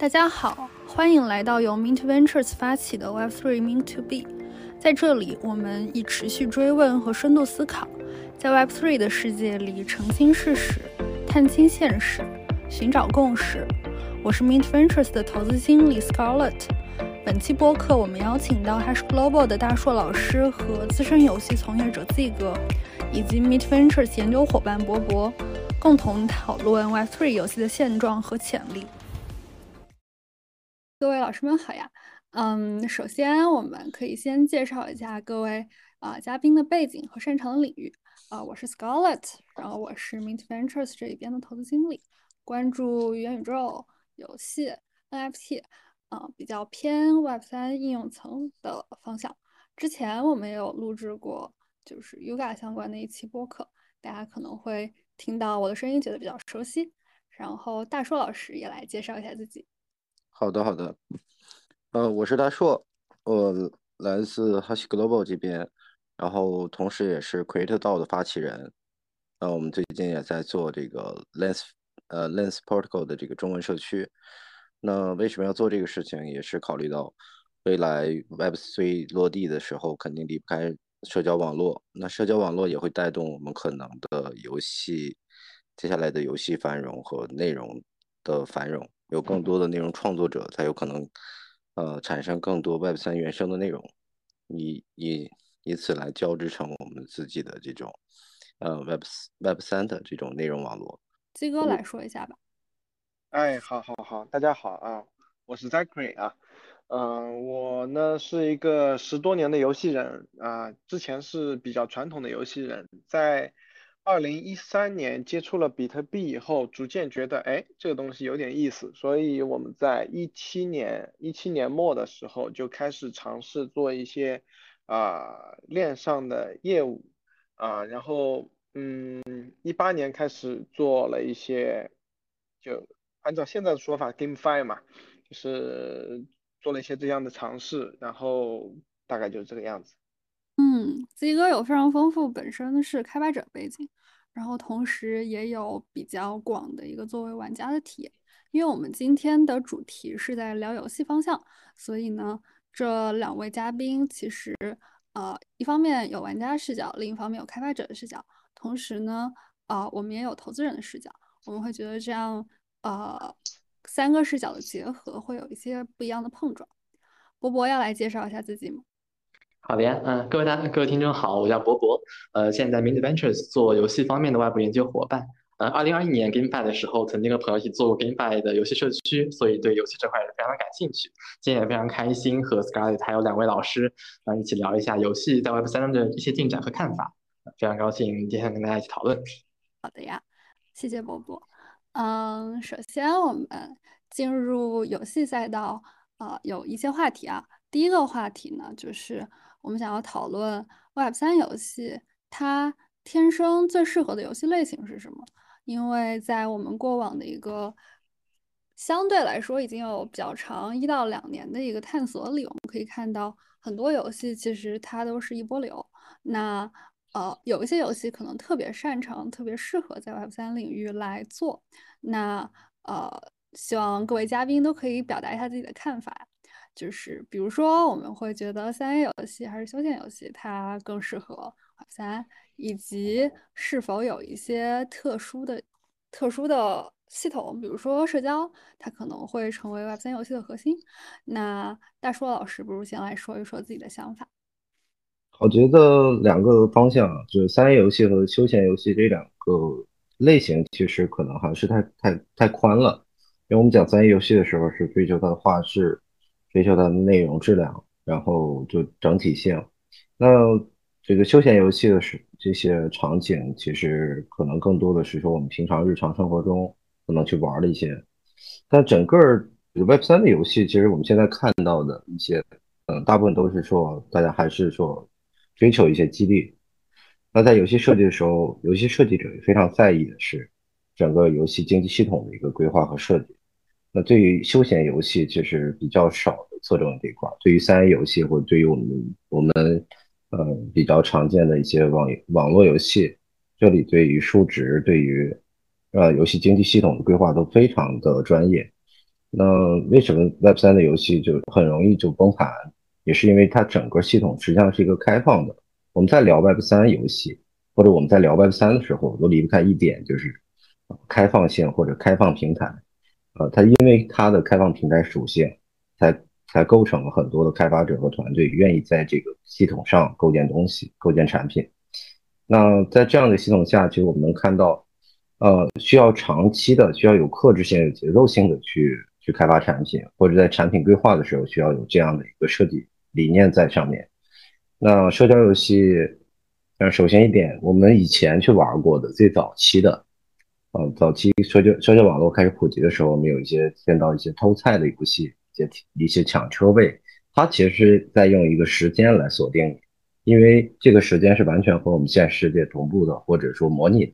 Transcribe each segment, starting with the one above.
大家好，欢迎来到由 Mint Ventures 发起的 Web3 Mint to Be。在这里，我们以持续追问和深度思考，在 Web3 的世界里澄清事实、探清现实、寻找共识。我是 Mint Ventures 的投资经理 Scarlett。本期播客，我们邀请到 Hash Global 的大硕老师和资深游戏从业者 Z 哥，以及 Mint Ventures 研究伙伴博博，共同讨论 Web3 游戏的现状和潜力。各位老师们好呀，嗯，首先我们可以先介绍一下各位啊嘉宾的背景和擅长的领域啊，我是 Scarlett，然后我是 Mint Ventures 这一边的投资经理，关注元宇宙游戏 NFT，啊，比较偏 Web 三应用层的方向。之前我们有录制过就是 Yuga 相关的一期播客，大家可能会听到我的声音觉得比较熟悉。然后大硕老师也来介绍一下自己。好的，好的，呃，我是大硕，我来自 Hush Global 这边，然后同时也是 Creator DAO 的发起人，呃，我们最近也在做这个 Lens，呃，Lens Protocol 的这个中文社区。那为什么要做这个事情？也是考虑到未来 Web3 落地的时候，肯定离不开社交网络。那社交网络也会带动我们可能的游戏接下来的游戏繁荣和内容的繁荣。有更多的内容创作者才有可能，呃，产生更多 Web 三原生的内容，以以以此来交织成我们自己的这种，呃，Web Web 三的这种内容网络。鸡哥来说一下吧。哎，好，好，好，大家好啊，我是 Zachary 啊，嗯，我呢是一个十多年的游戏人啊，之前是比较传统的游戏人，在。二零一三年接触了比特币以后，逐渐觉得，哎，这个东西有点意思，所以我们在一七年一七年末的时候就开始尝试做一些啊链上的业务。啊，然后嗯，一八年开始做了一些，就按照现在的说法，GameFi 嘛，就是做了一些这样的尝试，然后大概就是这个样子。嗯，Z 哥有非常丰富，本身是开发者背景，然后同时也有比较广的一个作为玩家的体验。因为我们今天的主题是在聊游戏方向，所以呢，这两位嘉宾其实呃，一方面有玩家视角，另一方面有开发者的视角，同时呢，啊，我们也有投资人的视角。我们会觉得这样呃，三个视角的结合会有一些不一样的碰撞。波波要来介绍一下自己吗？好的呀，嗯，各位大各位听众好，我叫博博，呃，现在在 Mint Ventures 做游戏方面的外部研究伙伴。呃，二零二一年 GameFi 的时候，曾经和朋友一起做过 GameFi 的游戏社区，所以对游戏这块也非常的感兴趣。今天也非常开心和 Scarlett 还有两位老师啊一起聊一下游戏在 Web 三的一些进展和看法。非常高兴今天跟大家一起讨论。好的呀，谢谢博博。嗯，首先我们进入游戏赛道，呃，有一些话题啊。第一个话题呢，就是。我们想要讨论 Web 三游戏，它天生最适合的游戏类型是什么？因为在我们过往的一个相对来说已经有比较长一到两年的一个探索里，我们可以看到很多游戏其实它都是一波流。那呃，有一些游戏可能特别擅长、特别适合在 Web 三领域来做。那呃，希望各位嘉宾都可以表达一下自己的看法。就是比如说，我们会觉得三 A 游戏还是休闲游戏，它更适合画三，以及是否有一些特殊的、特殊的系统，比如说社交，它可能会成为 Web 三游戏的核心。那大硕老师，不如先来说一说自己的想法。我觉得两个方向，就是三 A 游戏和休闲游戏这两个类型，其实可能还是太太太宽了。因为我们讲三 A 游戏的时候，是追求它的画质。追求它的内容质量，然后就整体性。那这个休闲游戏的是这些场景，其实可能更多的是说我们平常日常生活中可能去玩的一些。但整个 Web 三的游戏，其实我们现在看到的一些，嗯，大部分都是说大家还是说追求一些激励。那在游戏设计的时候，游戏设计者也非常在意的是整个游戏经济系统的一个规划和设计。那对于休闲游戏，其实比较少的侧重这一块。对于三 A 游戏，或者对于我们我们呃比较常见的一些网网络游戏，这里对于数值、对于呃游戏经济系统的规划都非常的专业。那为什么 Web 三的游戏就很容易就崩盘？也是因为它整个系统实际上是一个开放的。我们在聊 Web 三游戏，或者我们在聊 Web 三的时候，都离不开一点，就是开放性或者开放平台。呃，它因为它的开放平台属性，才才构成了很多的开发者和团队愿意在这个系统上构建东西、构建产品。那在这样的系统下，其实我们能看到，呃，需要长期的、需要有克制性、有节奏性的去去开发产品，或者在产品规划的时候需要有这样的一个设计理念在上面。那社交游戏，呃，首先一点，我们以前去玩过的最早期的。嗯，早期社交社交网络开始普及的时候，我们有一些见到一些偷菜的游戏，一些一些抢车位，它其实是在用一个时间来锁定你，因为这个时间是完全和我们现实世界同步的，或者说模拟的。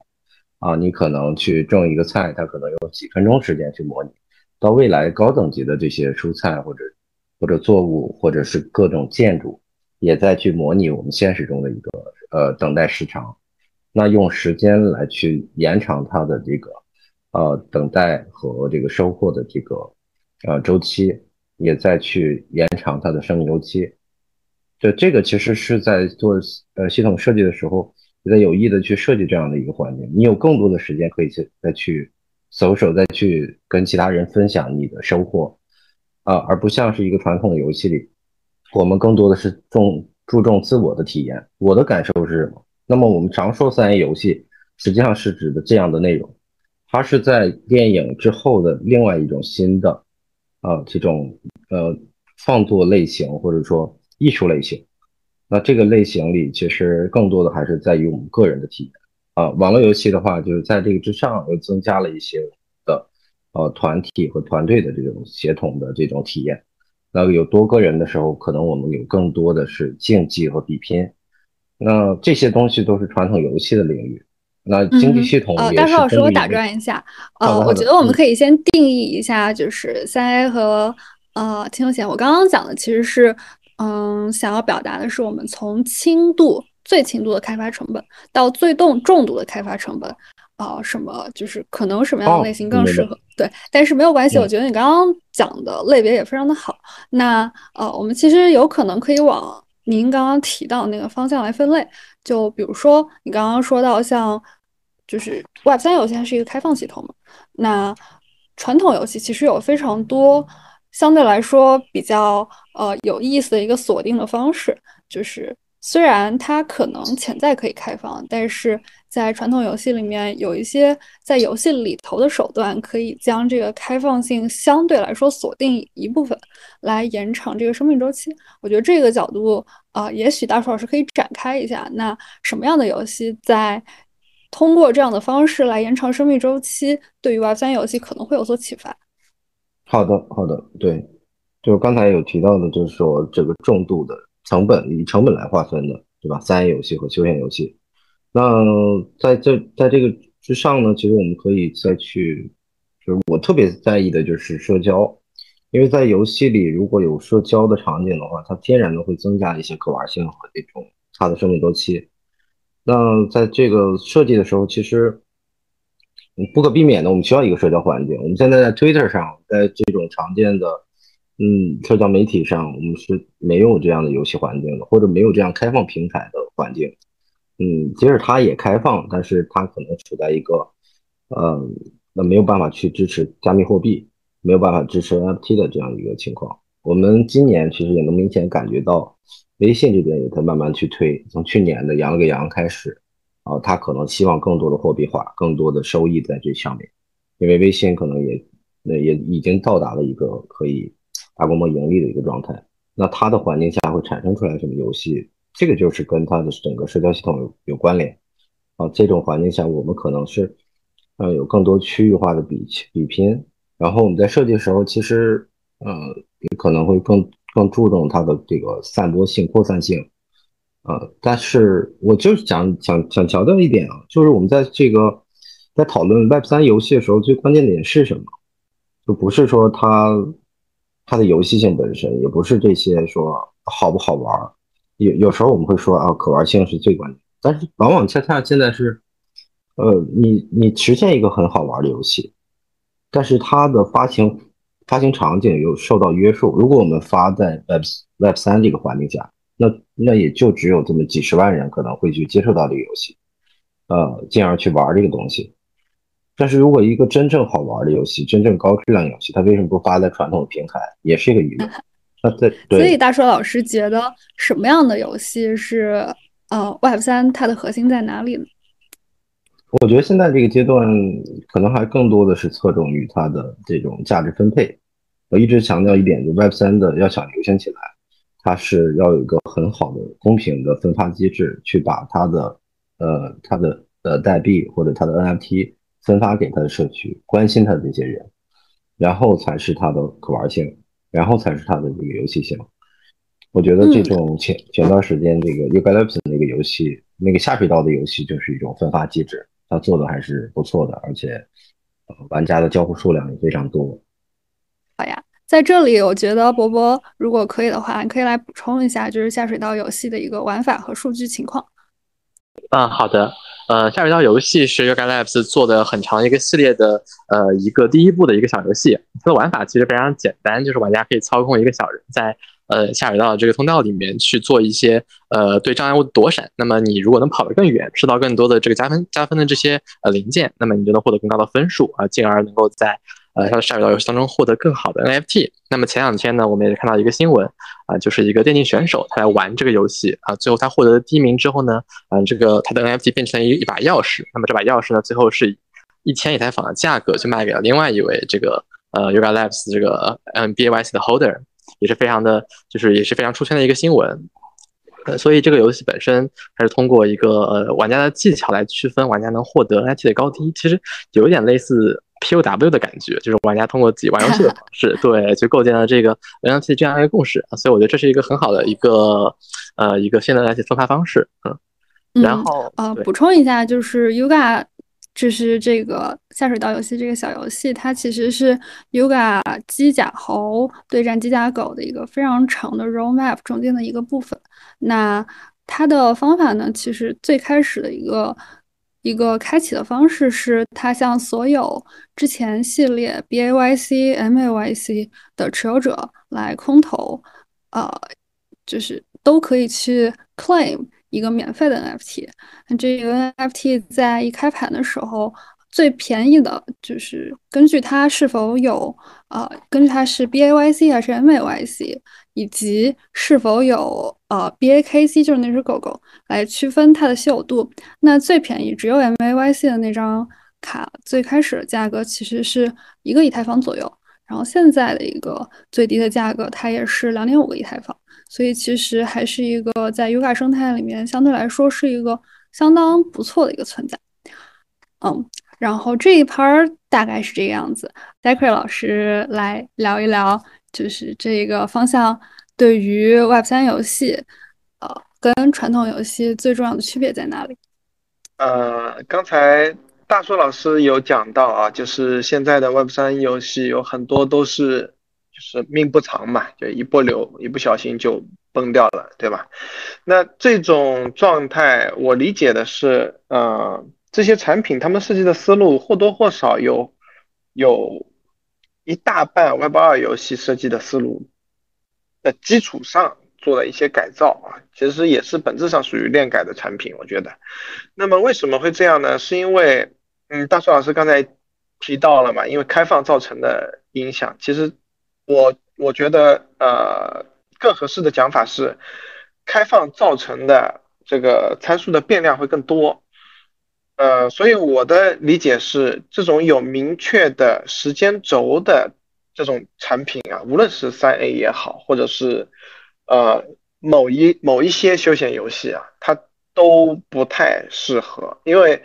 啊，你可能去种一个菜，它可能有几分钟时间去模拟，到未来高等级的这些蔬菜或者或者作物或者是各种建筑，也在去模拟我们现实中的一个呃等待时长。那用时间来去延长它的这个，呃，等待和这个收获的这个，呃，周期，也在去延长它的生命周期。就这个其实是在做呃系统设计的时候，也在有意的去设计这样的一个环境。你有更多的时间可以去再去搜索，再去跟其他人分享你的收获，啊，而不像是一个传统的游戏里，我们更多的是重注重自我的体验。我的感受是什么？那么我们常说三 A 游戏，实际上是指的这样的内容，它是在电影之后的另外一种新的，啊这种呃创作类型或者说艺术类型。那这个类型里其实更多的还是在于我们个人的体验啊。网络游戏的话，就是在这个之上又增加了一些的呃团体和团队的这种协同的这种体验。那有多个人的时候，可能我们有更多的是竞技和比拼。那这些东西都是传统游戏的领域，那经济系统呃，大硕老师，我打断一下，呃，我觉得我们可以先定义一下，就是三 A 和呃轻休闲。我刚刚讲的其实是，嗯，想要表达的是我们从轻度最轻度的开发成本到最重重度的开发成本，啊，什么就是可能什么样的类型更适合？对，但是没有关系，我觉得你刚刚讲的类别也非常的好。那呃，我们其实有可能可以往。您刚刚提到那个方向来分类，就比如说你刚刚说到像，就是 Web 三游戏它是一个开放系统嘛，那传统游戏其实有非常多相对来说比较呃有意思的一个锁定的方式，就是虽然它可能潜在可以开放，但是。在传统游戏里面，有一些在游戏里头的手段，可以将这个开放性相对来说锁定一部分，来延长这个生命周期。我觉得这个角度啊，也许大树老师可以展开一下。那什么样的游戏在通过这样的方式来延长生命周期，对于 Web 三游戏可能会有所启发？好的，好的，对，就是刚才有提到的，就是说这个重度的成本以成本来划分的，对吧？三 A 游戏和休闲游戏。那在这在这个之上呢，其实我们可以再去，就是我特别在意的就是社交，因为在游戏里如果有社交的场景的话，它天然的会增加一些可玩性和这种它的生命周期。那在这个设计的时候，其实不可避免的，我们需要一个社交环境。我们现在在 Twitter 上，在这种常见的嗯社交媒体上，我们是没有这样的游戏环境的，或者没有这样开放平台的环境。嗯，即使它也开放，但是它可能处在一个，呃，那没有办法去支持加密货币，没有办法支持 NFT 的这样一个情况。我们今年其实也能明显感觉到，微信这边也在慢慢去推。从去年的“羊了个羊”开始，啊，它可能希望更多的货币化，更多的收益在这上面，因为微信可能也那也已经到达了一个可以大规模盈利的一个状态。那它的环境下会产生出来什么游戏？这个就是跟它的整个社交系统有有关联啊。这种环境下，我们可能是呃有更多区域化的比比拼。然后我们在设计的时候，其实呃也可能会更更注重它的这个散播性、扩散性啊。但是我就是想想想强调一点啊，就是我们在这个在讨论 Web 三游戏的时候，最关键点是什么？就不是说它它的游戏性本身，也不是这些说好不好玩。有有时候我们会说啊，可玩性是最关键，但是往往恰恰现在是，呃，你你实现一个很好玩的游戏，但是它的发行发行场景又受到约束。如果我们发在 Web Web 三这个环境下，那那也就只有这么几十万人可能会去接受到这个游戏，呃，进而去玩这个东西。但是如果一个真正好玩的游戏，真正高质量游戏，它为什么不发在传统的平台，也是一个疑问。那在 所以大硕老师觉得什么样的游戏是呃 Web 三它的核心在哪里呢？我觉得现在这个阶段可能还更多的是侧重于它的这种价值分配。我一直强调一点，就 Web 三的要想流行起来，它是要有一个很好的公平的分发机制，去把它的呃它的呃代币或者它的 NFT 分发给它的社区，关心它的这些人，然后才是它的可玩性，然后才是它的这个游戏性。我觉得这种前前段时间这个 Labs 那个游戏，那个下水道的游戏就是一种分发机制。它做的还是不错的，而且玩家的交互数量也非常多。好呀，在这里我觉得博博如果可以的话，你可以来补充一下，就是下水道游戏的一个玩法和数据情况。嗯，好的。呃，下水道游戏是 Yuga Labs 做的很长一个系列的呃一个第一部的一个小游戏。它的玩法其实非常简单，就是玩家可以操控一个小人在。呃，下水道这个通道里面去做一些呃对障碍物的躲闪，那么你如果能跑得更远，吃到更多的这个加分加分的这些呃零件，那么你就能获得更高的分数啊，进而能够在呃它的下水道游戏当中获得更好的 NFT。那么前两天呢，我们也看到一个新闻啊，就是一个电竞选手他来玩这个游戏啊，最后他获得了第一名之后呢，啊这个他的 NFT 变成了一一把钥匙，那么这把钥匙呢，最后是一千以太坊的价格就卖给了另外一位这个呃 Yuga Labs 这个嗯 BAYC 的 Holder。也是非常的，就是也是非常出圈的一个新闻，呃，所以这个游戏本身还是通过一个呃玩家的技巧来区分玩家能获得 NFT 的高低，其实有一点类似 POW 的感觉，就是玩家通过自己玩游戏的方式，对，去构建了这个 NFT 这样一个共识，所以我觉得这是一个很好的一个呃一个新的 NFT 分发方式，嗯，然后呃补充一下，就是 Yuga。就是这个下水道游戏这个小游戏，它其实是 Yuga 机甲猴对战机甲狗的一个非常长的 roadmap 中间的一个部分。那它的方法呢，其实最开始的一个一个开启的方式是，它向所有之前系列 BAYC、MAYC 的持有者来空投，呃，就是都可以去 claim。一个免费的 NFT，那这个 NFT 在一开盘的时候，最便宜的就是根据它是否有呃，根据它是 BAYC 还是 MAYC，以及是否有呃 BAKC，就是那只狗狗来区分它的稀有度。那最便宜只有 MAYC 的那张卡，最开始的价格其实是一个以太坊左右，然后现在的一个最低的价格，它也是两点五个以太坊。所以其实还是一个在 U A 生态里面相对来说是一个相当不错的一个存在，嗯，然后这一盘大概是这个样子。d e c r 老师来聊一聊，就是这个方向对于 Web 三游戏，呃，跟传统游戏最重要的区别在哪里？呃，刚才大硕老师有讲到啊，就是现在的 Web 三游戏有很多都是。就是命不长嘛，就一波流，一不小心就崩掉了，对吧？那这种状态，我理解的是，呃，这些产品他们设计的思路或多或少有有一大半 Web 二游戏设计的思路的基础上做了一些改造啊，其实也是本质上属于链改的产品，我觉得。那么为什么会这样呢？是因为，嗯，大树老师刚才提到了嘛，因为开放造成的影响，其实。我我觉得，呃，更合适的讲法是，开放造成的这个参数的变量会更多，呃，所以我的理解是，这种有明确的时间轴的这种产品啊，无论是三 A 也好，或者是呃某一某一些休闲游戏啊，它都不太适合，因为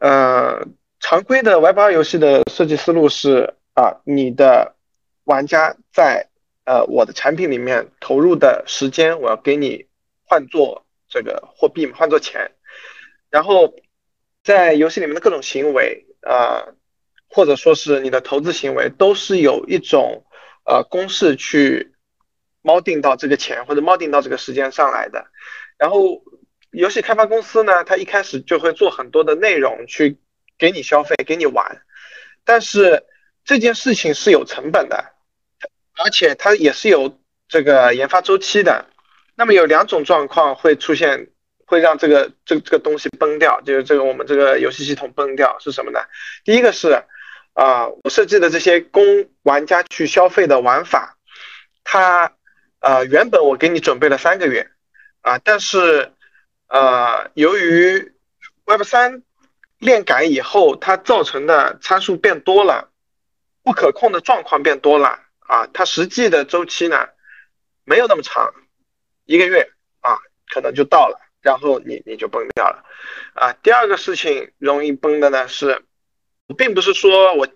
呃，常规的 Web 二游戏的设计思路是啊，你的玩家在呃我的产品里面投入的时间，我要给你换做这个货币，换做钱。然后在游戏里面的各种行为啊，或者说是你的投资行为，都是有一种呃公式去锚定到这个钱或者锚定到这个时间上来的。然后游戏开发公司呢，它一开始就会做很多的内容去给你消费，给你玩，但是这件事情是有成本的。而且它也是有这个研发周期的。那么有两种状况会出现，会让这个这这个东西崩掉，就是这个我们这个游戏系统崩掉是什么呢？第一个是啊，我设计的这些供玩家去消费的玩法，它呃原本我给你准备了三个月啊，但是呃由于 Web 三链改以后，它造成的参数变多了，不可控的状况变多了啊，它实际的周期呢没有那么长，一个月啊可能就到了，然后你你就崩掉了啊。第二个事情容易崩的呢是，并不是说我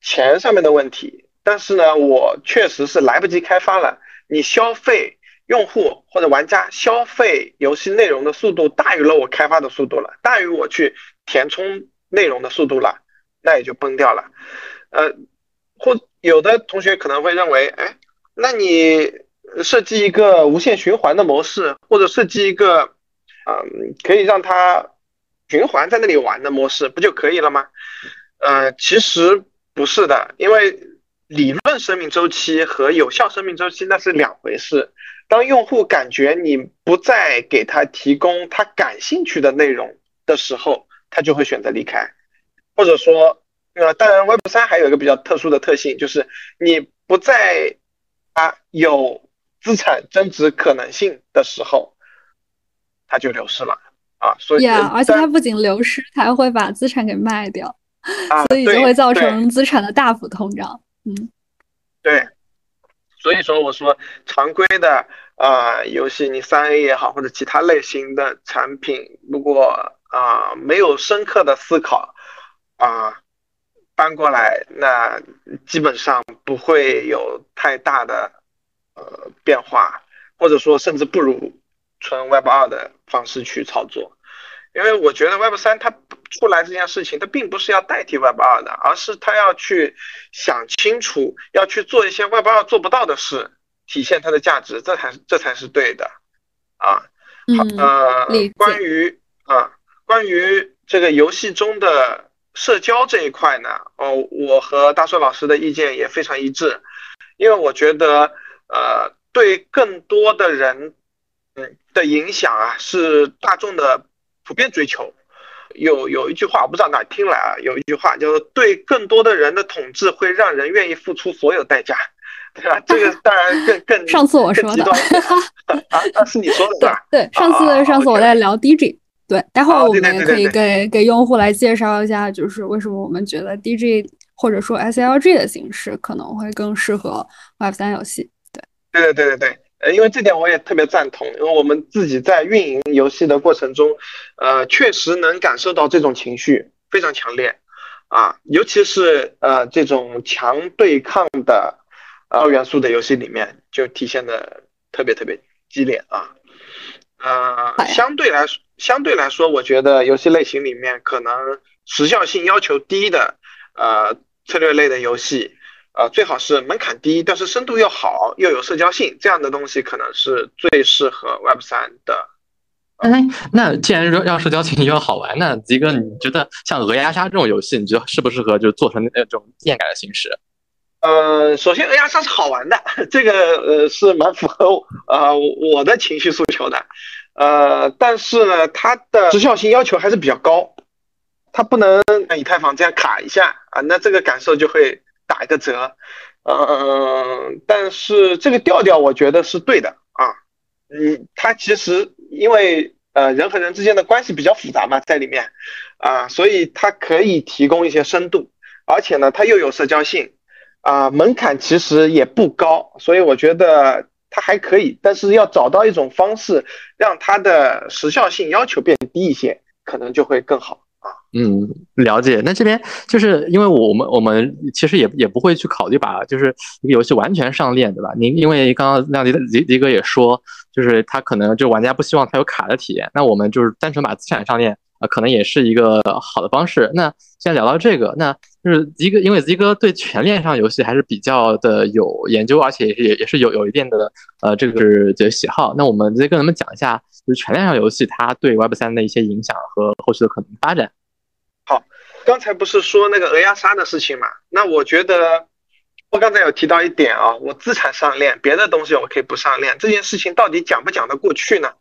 钱上面的问题，但是呢我确实是来不及开发了，你消费。用户或者玩家消费游戏内容的速度大于了我开发的速度了，大于我去填充内容的速度了，那也就崩掉了。呃，或有的同学可能会认为，哎，那你设计一个无限循环的模式，或者设计一个，嗯，可以让它循环在那里玩的模式，不就可以了吗？呃，其实不是的，因为理论生命周期和有效生命周期那是两回事。当用户感觉你不再给他提供他感兴趣的内容的时候，他就会选择离开，或者说，呃，当然 Web 三还有一个比较特殊的特性，就是你不在啊有资产增值可能性的时候，它就流失了啊。所以，而且它不仅流失，它还会把资产给卖掉，所以就会造成资产的大幅通胀。嗯，对。所以说，我说常规的啊游戏，你三 A 也好，或者其他类型的产品，如果啊没有深刻的思考啊搬过来，那基本上不会有太大的呃变化，或者说甚至不如纯 Web 二的方式去操作。因为我觉得 Web 三它出来这件事情，它并不是要代替 Web 二的，而是它要去想清楚，要去做一些 Web 二做不到的事，体现它的价值，这才这才是对的啊。好，呃，关于啊，关于这个游戏中的社交这一块呢，哦，我和大硕老师的意见也非常一致，因为我觉得呃，对更多的人嗯的影响啊，是大众的。普遍追求，有有一句话我不知道哪听来啊，有一句话就是“对更多的人的统治会让人愿意付出所有代价”，对吧？这个当然更更 上次我说的 啊，是你说的吧？对，上次上次我在聊 DJ，对，待会儿我们也可以给给用户来介绍一下，就是为什么我们觉得 DG 或者说 SLG 的形式可能会更适合 Web 三游戏。对，对对对对对。呃，因为这点我也特别赞同，因为我们自己在运营游戏的过程中，呃，确实能感受到这种情绪非常强烈，啊，尤其是呃这种强对抗的二元素的游戏里面，就体现的特别特别激烈啊，呃，相对来说，相对来说，我觉得游戏类型里面可能时效性要求低的，呃，策略类的游戏。呃，最好是门槛低，但是深度又好，又有社交性，这样的东西可能是最适合 Web 三的。哎，那既然说要社交性又要好玩，那吉哥，你觉得像鹅鸭杀这种游戏，你觉得适不适合就做成那种电感的形式？呃，首先鹅鸭杀是好玩的，这个呃是蛮符合呃我的情绪诉求的。呃，但是呢，它的时效性要求还是比较高，它不能像以太坊这样卡一下啊，那这个感受就会。打一个折，嗯，但是这个调调我觉得是对的啊，嗯，它其实因为呃人和人之间的关系比较复杂嘛，在里面。啊，所以它可以提供一些深度，而且呢，它又有社交性。啊，门槛其实也不高，所以我觉得它还可以，但是要找到一种方式让它的时效性要求变低一些，可能就会更好。嗯，了解。那这边就是因为我们我们其实也也不会去考虑把就是一个游戏完全上链，对吧？您因为刚刚亮迪迪迪哥也说，就是他可能就玩家不希望他有卡的体验，那我们就是单纯把资产上链啊，可能也是一个好的方式。那现在聊到这个，那就是迪哥，因为迪哥对全链上游戏还是比较的有研究，而且也也是有有一定的呃这个是的喜好。那我们直接跟他们讲一下，就是全链上游戏它对 Web 三的一些影响和后续的可能发展。刚才不是说那个鹅鸭杀的事情嘛？那我觉得我刚才有提到一点啊，我资产上链，别的东西我可以不上链，这件事情到底讲不讲得过去呢？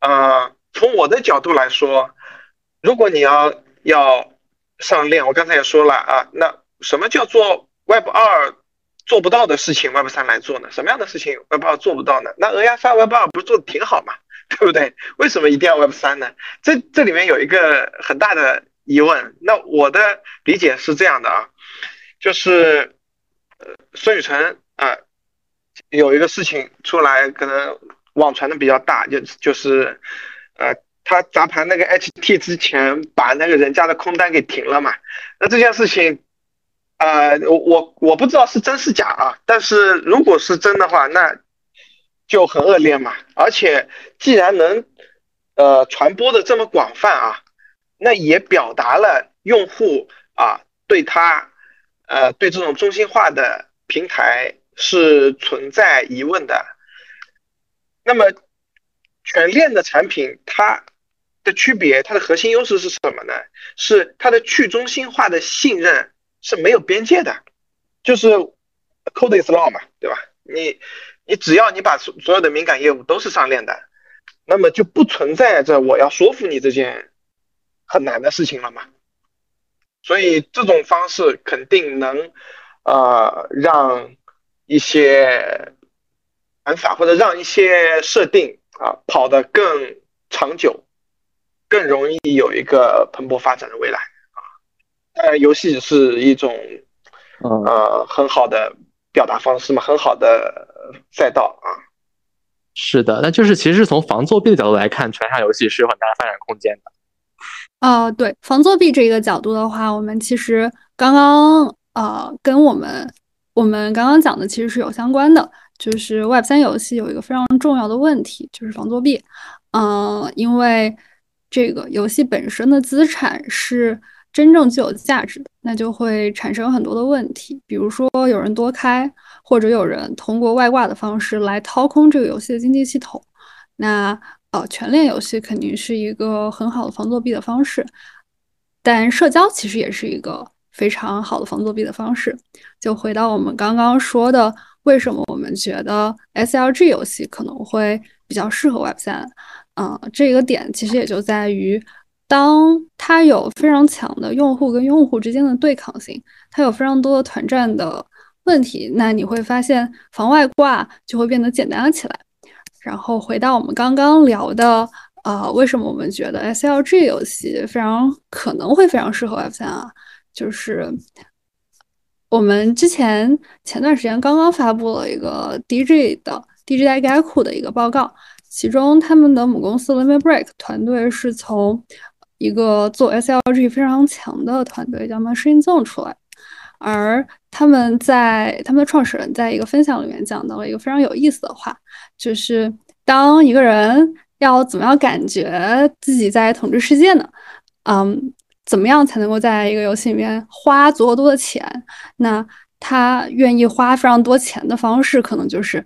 呃，从我的角度来说，如果你要要上链，我刚才也说了啊，那什么叫做 Web 二做不到的事情，Web 三来做呢？什么样的事情 Web 二做不到呢？那鹅鸭三 Web 二不是做的挺好嘛，对不对？为什么一定要 Web 三呢？这这里面有一个很大的疑问。那我的理解是这样的啊，就是呃，孙宇晨啊，有一个事情出来，可能网传的比较大，就就是呃，他砸盘那个 HT 之前，把那个人家的空单给停了嘛。那这件事情，呃，我我我不知道是真是假啊，但是如果是真的话，那就很恶劣嘛。而且既然能呃传播的这么广泛啊，那也表达了用户啊对他呃对这种中心化的平台是存在疑问的。那么全链的产品它的区别，它的核心优势是什么呢？是它的去中心化的信任是没有边界的，就是 code is law 嘛，对吧？你你只要你把所所有的敏感业务都是上链的，那么就不存在着我要说服你这件很难的事情了嘛。所以这种方式肯定能呃让一些玩法或者让一些设定啊跑得更长久，更容易有一个蓬勃发展的未来啊。当然，游戏是一种呃很好的表达方式嘛，很好的赛道啊。是的，那就是其实从防作弊的角度来看，船上游戏是有很大的发展空间的。啊，对防作弊这个角度的话，我们其实刚刚呃跟我们我们刚刚讲的其实是有相关的，就是 Web 三游戏有一个非常重要的问题，就是防作弊。嗯，因为这个游戏本身的资产是真正具有价值的，那就会产生很多的问题，比如说有人多开，或者有人通过外挂的方式来掏空这个游戏的经济系统。那呃，全链游戏肯定是一个很好的防作弊的方式，但社交其实也是一个非常好的防作弊的方式。就回到我们刚刚说的，为什么我们觉得 SLG 游戏可能会比较适合 Web 三？嗯，这个点其实也就在于，当它有非常强的用户跟用户之间的对抗性，它有非常多的团战的问题，那你会发现防外挂就会变得简单了起来。然后回到我们刚刚聊的，呃，为什么我们觉得 SLG 游戏非常可能会非常适合 F 三啊？就是我们之前前段时间刚刚发布了一个 DJ 的 DJ 概库的一个报告，其中他们的母公司 Limit Break 团队是从一个做 SLG 非常强的团队叫 Machine Zone 出来，而他们在他们的创始人在一个分享里面讲到了一个非常有意思的话。就是当一个人要怎么样感觉自己在统治世界呢？嗯，怎么样才能够在一个游戏里面花足够多的钱？那他愿意花非常多钱的方式，可能就是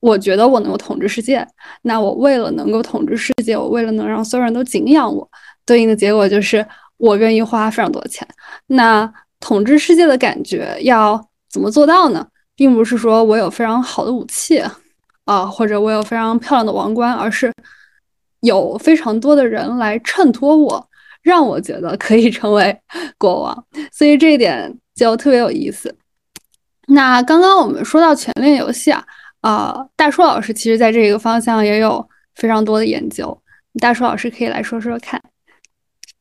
我觉得我能够统治世界。那我为了能够统治世界，我为了能让所有人都敬仰我，对应的结果就是我愿意花非常多的钱。那统治世界的感觉要怎么做到呢？并不是说我有非常好的武器。啊，或者我有非常漂亮的王冠，而是有非常多的人来衬托我，让我觉得可以成为 国王，所以这一点就特别有意思。那刚刚我们说到全链游戏啊，啊，大叔老师其实在这个方向也有非常多的研究，大叔老师可以来说说看。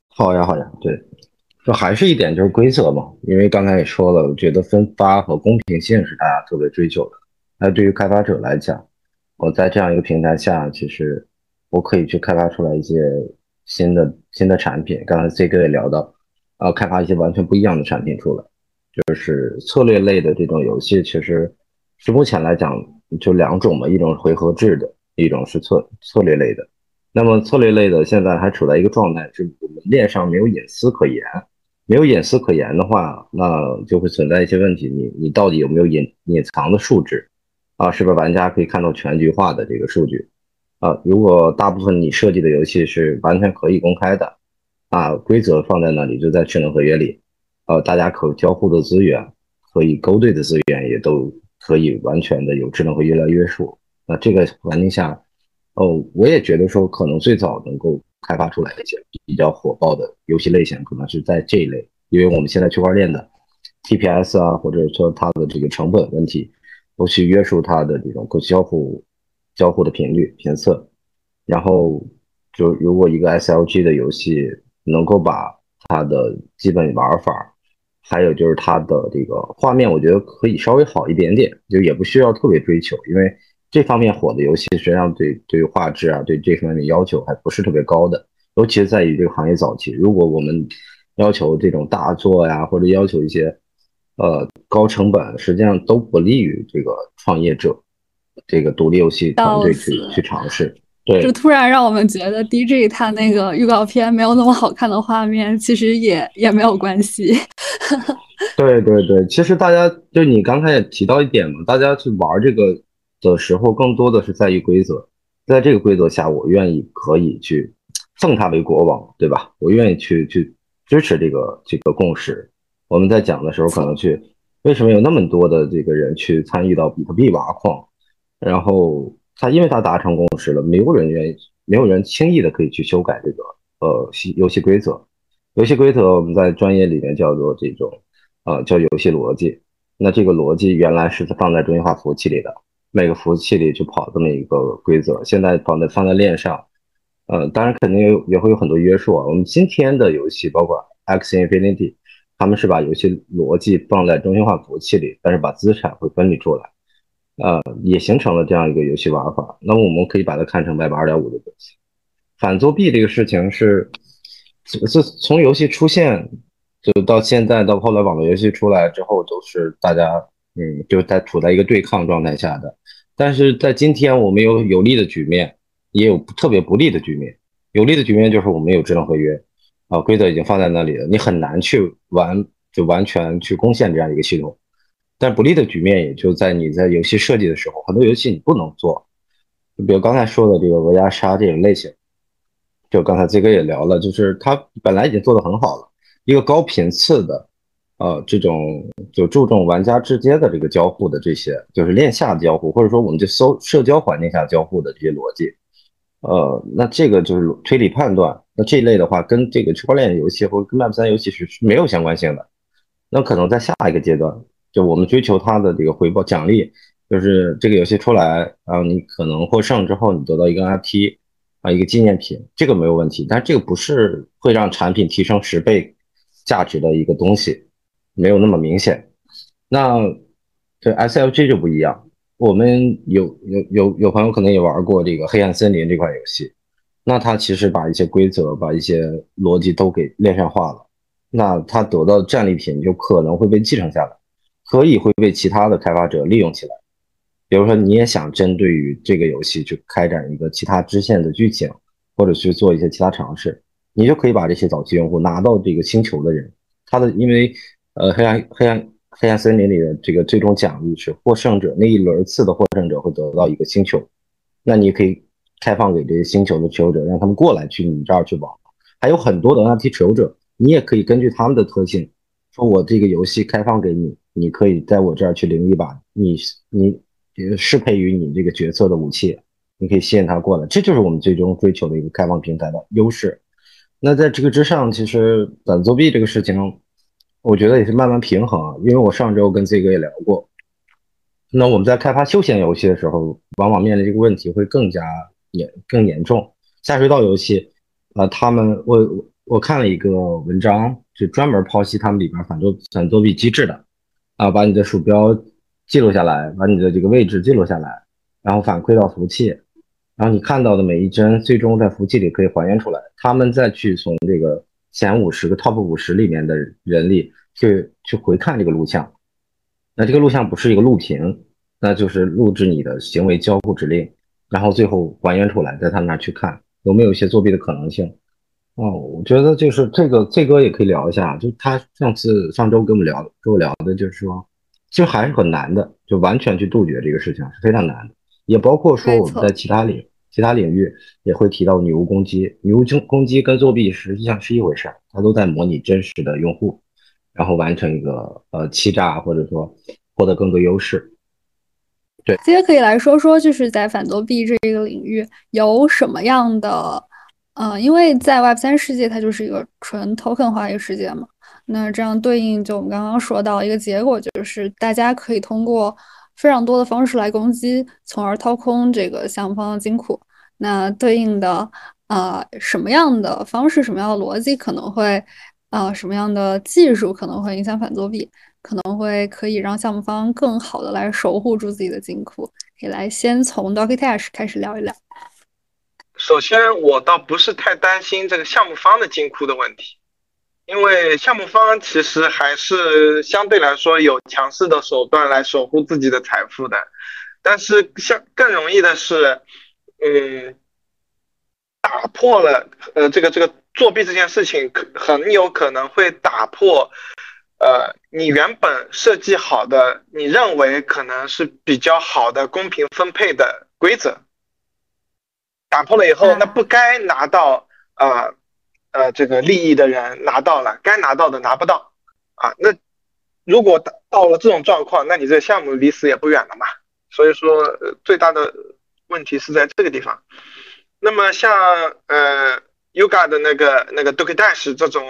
好呀，好呀，对，就还是一点就是规则嘛，因为刚才也说了，我觉得分发和公平性是大家特别追求的，那对于开发者来讲。我在这样一个平台下，其实我可以去开发出来一些新的新的产品。刚才 C 哥也聊到，啊，开发一些完全不一样的产品出来，就是策略类的这种游戏，其实是目前来讲就两种嘛，一种是回合制的，一种是策策略类的。那么策略类的现在还处在一个状态，是我们链上没有隐私可言，没有隐私可言的话，那就会存在一些问题。你你到底有没有隐隐藏的数值？啊，是不是玩家可以看到全局化的这个数据？啊，如果大部分你设计的游戏是完全可以公开的，啊，规则放在那里就在智能合约里，呃，大家可交互的资源可以勾兑的资源也也都可以完全的有智能合约来约束。那这个环境下，哦，我也觉得说可能最早能够开发出来一些比较火爆的游戏类型，可能是在这一类，因为我们现在区块链的 TPS 啊，或者说它的这个成本问题，都去约束它的这种交互交互的频率频次，然后就如果一个 SLG 的游戏能够把它的基本玩法。还有就是它的这个画面，我觉得可以稍微好一点点，就也不需要特别追求，因为这方面火的游戏实际上对对于画质啊，对这方面的要求还不是特别高的，尤其是在于这个行业早期。如果我们要求这种大作呀，或者要求一些呃高成本，实际上都不利于这个创业者、这个独立游戏团队去去尝试。对，就突然让我们觉得 DJ 他那个预告片没有那么好看的画面，其实也也没有关系。对对对，其实大家就你刚才也提到一点嘛，大家去玩这个的时候，更多的是在于规则，在这个规则下，我愿意可以去奉他为国王，对吧？我愿意去去支持这个这个共识。我们在讲的时候，可能去为什么有那么多的这个人去参与到比特币挖矿，然后。他因为他达成共识了，没有人愿意，没有人轻易的可以去修改这个呃游戏规则。游戏规则我们在专业里面叫做这种呃叫游戏逻辑。那这个逻辑原来是放在中心化服务器里的，每个服务器里去跑这么一个规则。现在放在放在链上，呃，当然肯定也会有很多约束啊。我们今天的游戏包括 X Infinity，他们是把游戏逻辑放在中心化服务器里，但是把资产会分离出来。呃，也形成了这样一个游戏玩法。那么我们可以把它看成 Web 二点五的东西。反作弊这个事情是，是从游戏出现就到现在到后来网络游戏出来之后，都是大家嗯就在处在一个对抗状态下的。但是在今天，我们有有利的局面，也有特别不利的局面。有利的局面就是我们有智能合约啊，规则已经放在那里了，你很难去完就完全去攻陷这样一个系统。但不利的局面也就在你在游戏设计的时候，很多游戏你不能做，就比如刚才说的这个鹅鸭杀这种类型，就刚才这个也聊了，就是它本来已经做得很好了，一个高频次的，呃，这种就注重玩家之间的这个交互的这些，就是链下交互，或者说我们就搜社交环境下交互的这些逻辑，呃，那这个就是推理判断，那这一类的话，跟这个区块链游戏或者跟 Web 三游戏是没有相关性的，那可能在下一个阶段。就我们追求它的这个回报奖励，就是这个游戏出来，然后你可能获胜之后，你得到一个 NFT 啊，一个纪念品，这个没有问题。但这个不是会让产品提升十倍价值的一个东西，没有那么明显。那这 SLG 就不一样，我们有有有有朋友可能也玩过这个《黑暗森林》这款游戏，那它其实把一些规则、把一些逻辑都给链上化了，那它得到的战利品就可能会被继承下来。可以会被其他的开发者利用起来，比如说你也想针对于这个游戏去开展一个其他支线的剧情，或者去做一些其他尝试，你就可以把这些早期用户拿到这个星球的人，他的因为呃黑暗黑暗黑暗森林里的这个最终奖励是获胜者那一轮次的获胜者会得到一个星球，那你可以开放给这些星球的持有者，让他们过来去你这儿去玩，还有很多的 NFT 持有者，你也可以根据他们的特性，说我这个游戏开放给你。你可以在我这儿去领一把你你适配于你这个角色的武器，你可以吸引他过来，这就是我们最终追求的一个开放平台的优势。那在这个之上，其实反作弊这个事情，我觉得也是慢慢平衡。因为我上周跟 Z 哥也聊过，那我们在开发休闲游戏的时候，往往面临这个问题会更加严更严重。下水道游戏，呃，他们我我看了一个文章，就专门剖析他们里边反作反作弊机制的。啊，把你的鼠标记录下来，把你的这个位置记录下来，然后反馈到服务器，然后你看到的每一帧最终在服务器里可以还原出来。他们再去从这个前五十个 top 五十里面的人力去去回看这个录像，那这个录像不是一个录屏，那就是录制你的行为交互指令，然后最后还原出来，在他那去看有没有一些作弊的可能性。哦，我觉得就是这个这哥也可以聊一下，就他上次上周跟我们聊，跟我聊的就是说，其实还是很难的，就完全去杜绝这个事情是非常难的，也包括说我们在其他领其他领域也会提到女巫攻击，女巫攻攻击跟作弊实际上是一回事儿，它都在模拟真实的用户，然后完成一个呃欺诈或者说获得更多优势。其实可以来说说，就是在反作弊这个领域有什么样的，呃，因为在 Web 三世界它就是一个纯 token 化一个世界嘛，那这样对应就我们刚刚说到一个结果，就是大家可以通过非常多的方式来攻击，从而掏空这个项目方的金库。那对应的，呃，什么样的方式、什么样的逻辑可能会，呃，什么样的技术可能会影响反作弊？可能会可以让项目方更好的来守护住自己的金库，可以来先从 Doki Dash 开始聊一聊。首先，我倒不是太担心这个项目方的金库的问题，因为项目方其实还是相对来说有强势的手段来守护自己的财富的。但是，像更容易的是，嗯，打破了呃这个这个作弊这件事情，可很有可能会打破。呃，你原本设计好的，你认为可能是比较好的公平分配的规则，打破了以后，那不该拿到呃呃这个利益的人拿到了，该拿到的拿不到啊。那如果到了这种状况，那你这个项目离死也不远了嘛。所以说，最大的问题是在这个地方。那么像呃，Yoga 的那个那个 Doki Dash 这种。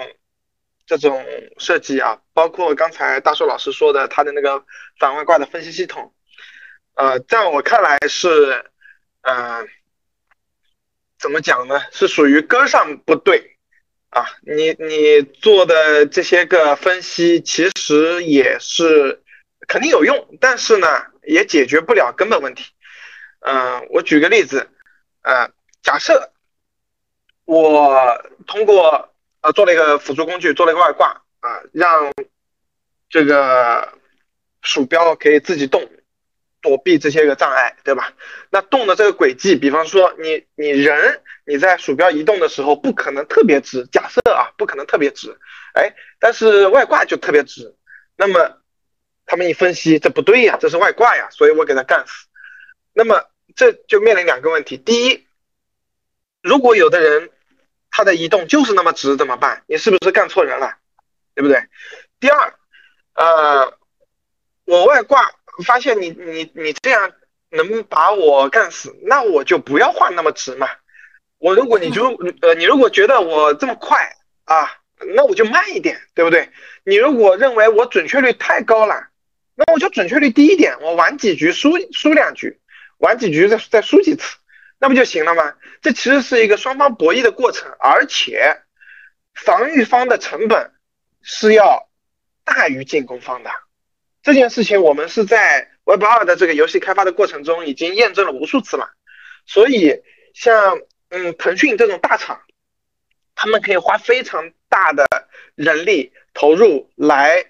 这种设计啊，包括刚才大硕老师说的他的那个反外挂的分析系统，呃，在我看来是，呃，怎么讲呢？是属于根上不对啊。你你做的这些个分析其实也是肯定有用，但是呢，也解决不了根本问题。嗯，我举个例子，呃，假设我通过。呃，做了一个辅助工具，做了一个外挂啊，让这个鼠标可以自己动，躲避这些个障碍，对吧？那动的这个轨迹，比方说你你人你在鼠标移动的时候不可能特别直，假设啊，不可能特别直，哎，但是外挂就特别直，那么他们一分析，这不对呀，这是外挂呀，所以我给他干死。那么这就面临两个问题，第一，如果有的人。他的移动就是那么直，怎么办？你是不是干错人了，对不对？第二，呃，我外挂发现你你你这样能把我干死，那我就不要画那么直嘛。我如果你就呃你如果觉得我这么快啊，那我就慢一点，对不对？你如果认为我准确率太高了，那我就准确率低一点，我玩几局输输两局，玩几局再再输几次。那不就行了吗？这其实是一个双方博弈的过程，而且防御方的成本是要大于进攻方的。这件事情我们是在 Web 二的这个游戏开发的过程中已经验证了无数次了。所以像嗯腾讯这种大厂，他们可以花非常大的人力投入来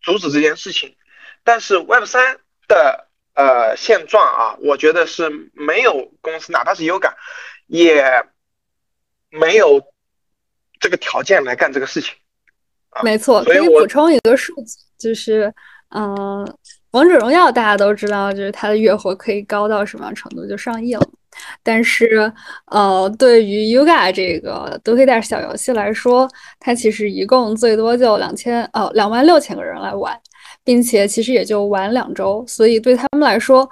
阻止这件事情，但是 Web 三的。呃，现状啊，我觉得是没有公司，哪怕是 Yoga，也没有这个条件来干这个事情。没错，可以补充一个数据，就是，嗯，王者荣耀大家都知道，就是它的月活可以高到什么样程度，就上亿了。但是，呃，对于 Yoga 这个都可以带小游戏来说，它其实一共最多就两千，呃，两万六千个人来玩。并且其实也就玩两周，所以对他们来说，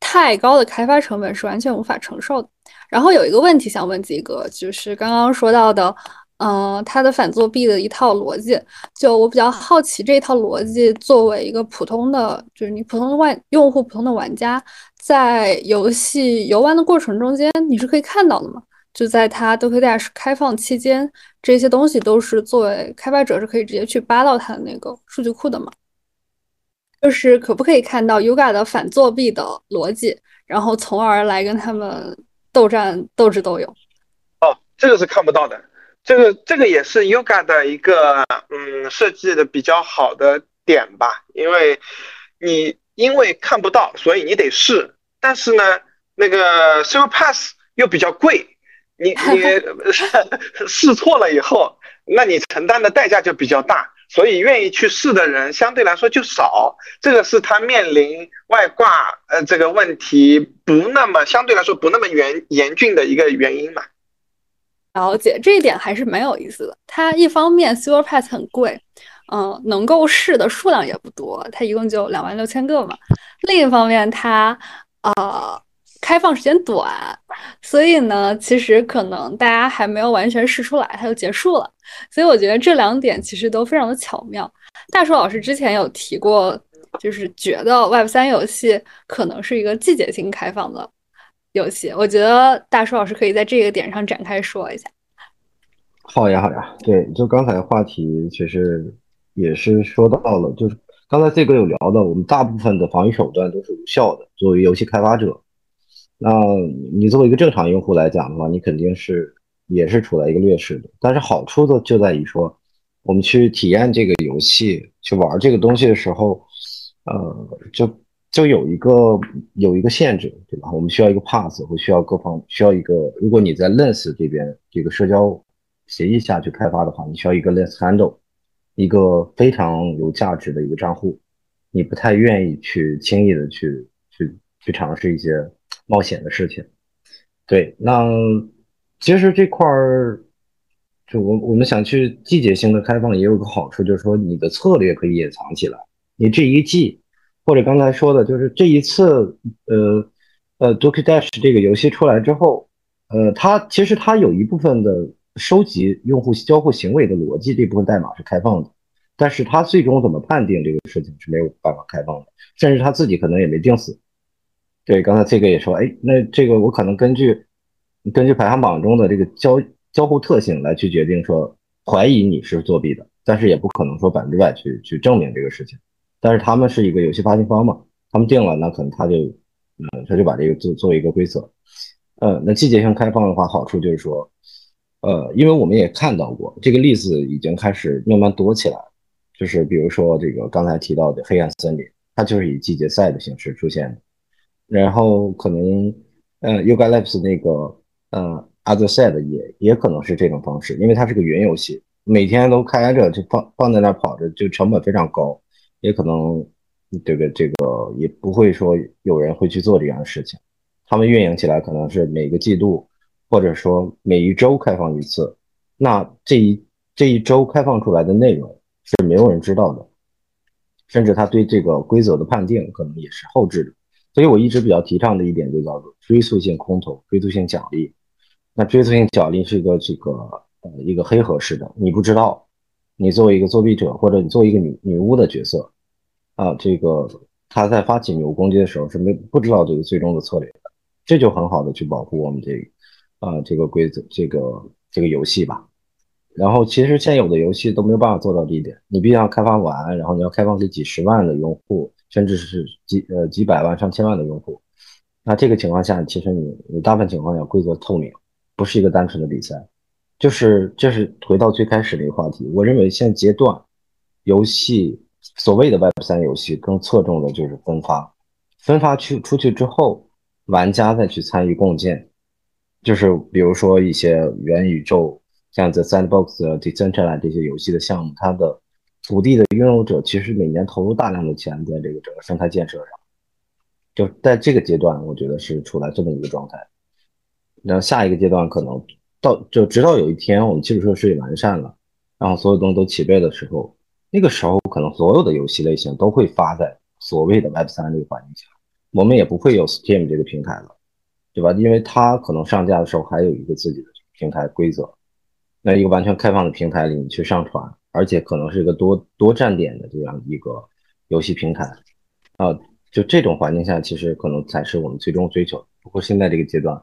太高的开发成本是完全无法承受的。然后有一个问题想问几个，就是刚刚说到的，嗯，它的反作弊的一套逻辑，就我比较好奇这一套逻辑，作为一个普通的，就是你普通的玩用户、普通的玩家，在游戏游玩的过程中间，你是可以看到的吗？就在它 Doki Dash 开放期间，这些东西都是作为开发者是可以直接去扒到它的那个数据库的嘛？就是可不可以看到 Yuga 的反作弊的逻辑，然后从而来跟他们斗战斗智斗勇？哦，这个是看不到的。这个这个也是 Yoga 的一个嗯设计的比较好的点吧，因为你因为看不到，所以你得试。但是呢，那个 Super Pass 又比较贵。你你 试错了以后，那你承担的代价就比较大，所以愿意去试的人相对来说就少。这个是他面临外挂呃这个问题不那么相对来说不那么严严峻的一个原因嘛。了解这一点还是蛮有意思的。它一方面 Super Pass 很贵，嗯，能够试的数量也不多，它一共就两万六千个嘛。另一方面，它呃开放时间短，所以呢，其实可能大家还没有完全试出来，它就结束了。所以我觉得这两点其实都非常的巧妙。大树老师之前有提过，就是觉得 Web 三游戏可能是一个季节性开放的游戏。我觉得大叔老师可以在这个点上展开说一下。好呀，好呀，对，就刚才话题其实也是说到了，就是刚才这个有聊到，我们大部分的防御手段都是无效的。作为游戏开发者，那你作为一个正常用户来讲的话，你肯定是也是处在一个劣势的。但是好处的就在于说，我们去体验这个游戏，去玩这个东西的时候，呃，就就有一个有一个限制，对吧？我们需要一个 pass，或需要各方需要一个，如果你在 Lens 这边这个社交。协议下去开发的话，你需要一个 Lens handle，一个非常有价值的一个账户，你不太愿意去轻易的去去去尝试一些冒险的事情。对，那其实这块儿，就我我们想去季节性的开放，也有个好处，就是说你的策略可以隐藏起来。你这一季，或者刚才说的，就是这一次，呃呃，Doki Dash 这个游戏出来之后，呃，它其实它有一部分的。收集用户交互行为的逻辑这部分代码是开放的，但是他最终怎么判定这个事情是没有办法开放的，甚至他自己可能也没定死。对，刚才这个也说，哎，那这个我可能根据根据排行榜中的这个交交互特性来去决定说怀疑你是作弊的，但是也不可能说百分之百去去证明这个事情。但是他们是一个游戏发行方嘛，他们定了，那可能他就嗯他就把这个做作为一个规则。呃，那季节性开放的话，好处就是说。呃，因为我们也看到过这个例子已经开始慢慢多起来，就是比如说这个刚才提到的黑暗森林，它就是以季节赛的形式出现的。然后可能，呃，Yuga Labs 那个，呃，Other Side 也也可能是这种方式，因为它是个云游戏，每天都开着就放放在那跑着，就成本非常高，也可能这个这个也不会说有人会去做这样的事情。他们运营起来可能是每个季度。或者说每一周开放一次，那这一这一周开放出来的内容是没有人知道的，甚至他对这个规则的判定可能也是后置的。所以我一直比较提倡的一点就叫做追溯性空投、追溯性奖励。那追溯性奖励是一个这个呃一个黑盒式的，你不知道，你作为一个作弊者或者你作为一个女女巫的角色啊，这个他在发起牛攻击的时候是没不知道这个最终的策略的，这就很好的去保护我们这。啊，这个规则，这个这个游戏吧，然后其实现有的游戏都没有办法做到这一点，你必须要开发完，然后你要开放给几十万的用户，甚至是几呃几百万、上千万的用户。那这个情况下，其实你你大部分情况下规则透明，不是一个单纯的比赛，就是这是回到最开始的一个话题。我认为现阶段游戏所谓的 Web 三游戏更侧重的就是分发，分发去出去之后，玩家再去参与共建。就是比如说一些元宇宙，像 The Sandbox、Decentraland 这些游戏的项目，它的土地的拥有者其实每年投入大量的钱在这个整个生态建设上。就在这个阶段，我觉得是处在这么一个状态。那下一个阶段可能到就直到有一天我们基础设施也完善了，然后所有东西都齐备的时候，那个时候可能所有的游戏类型都会发在所谓的 Web 三这个环境下，我们也不会有 Steam 这个平台了。对吧？因为它可能上架的时候还有一个自己的平台规则，那一个完全开放的平台里你去上传，而且可能是一个多多站点的这样一个游戏平台，啊，就这种环境下，其实可能才是我们最终追求。不过现在这个阶段，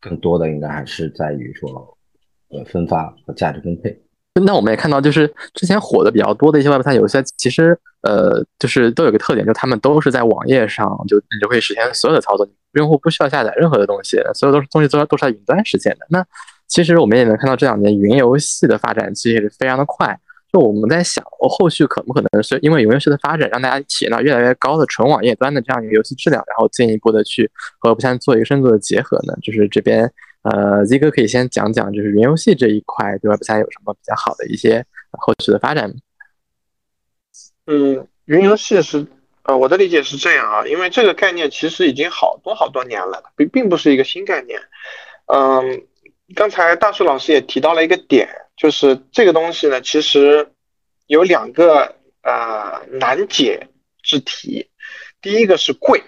更多的应该还是在于说，呃，分发和价值分配。那我们也看到，就是之前火的比较多的一些 Web 三游戏，其实呃，就是都有个特点，就他们都是在网页上就你就可以实现所有的操作，用户不需要下载任何的东西，所有都是东西都都是在云端实现的。那其实我们也能看到这两年云游戏的发展其实也是非常的快。就我们在想，我后续可不可能是因为云游戏的发展，让大家体验到越来越高的纯网页端的这样一个游戏质量，然后进一步的去和 Web 三做一个深度的结合呢？就是这边。呃，Z 哥可以先讲讲，就是云游戏这一块对 Web 三有什么比较好的一些后续的发展？嗯，云游戏是，呃，我的理解是这样啊，因为这个概念其实已经好多好多年了，并并不是一个新概念。嗯，刚才大树老师也提到了一个点，就是这个东西呢，其实有两个呃难解之题，第一个是贵。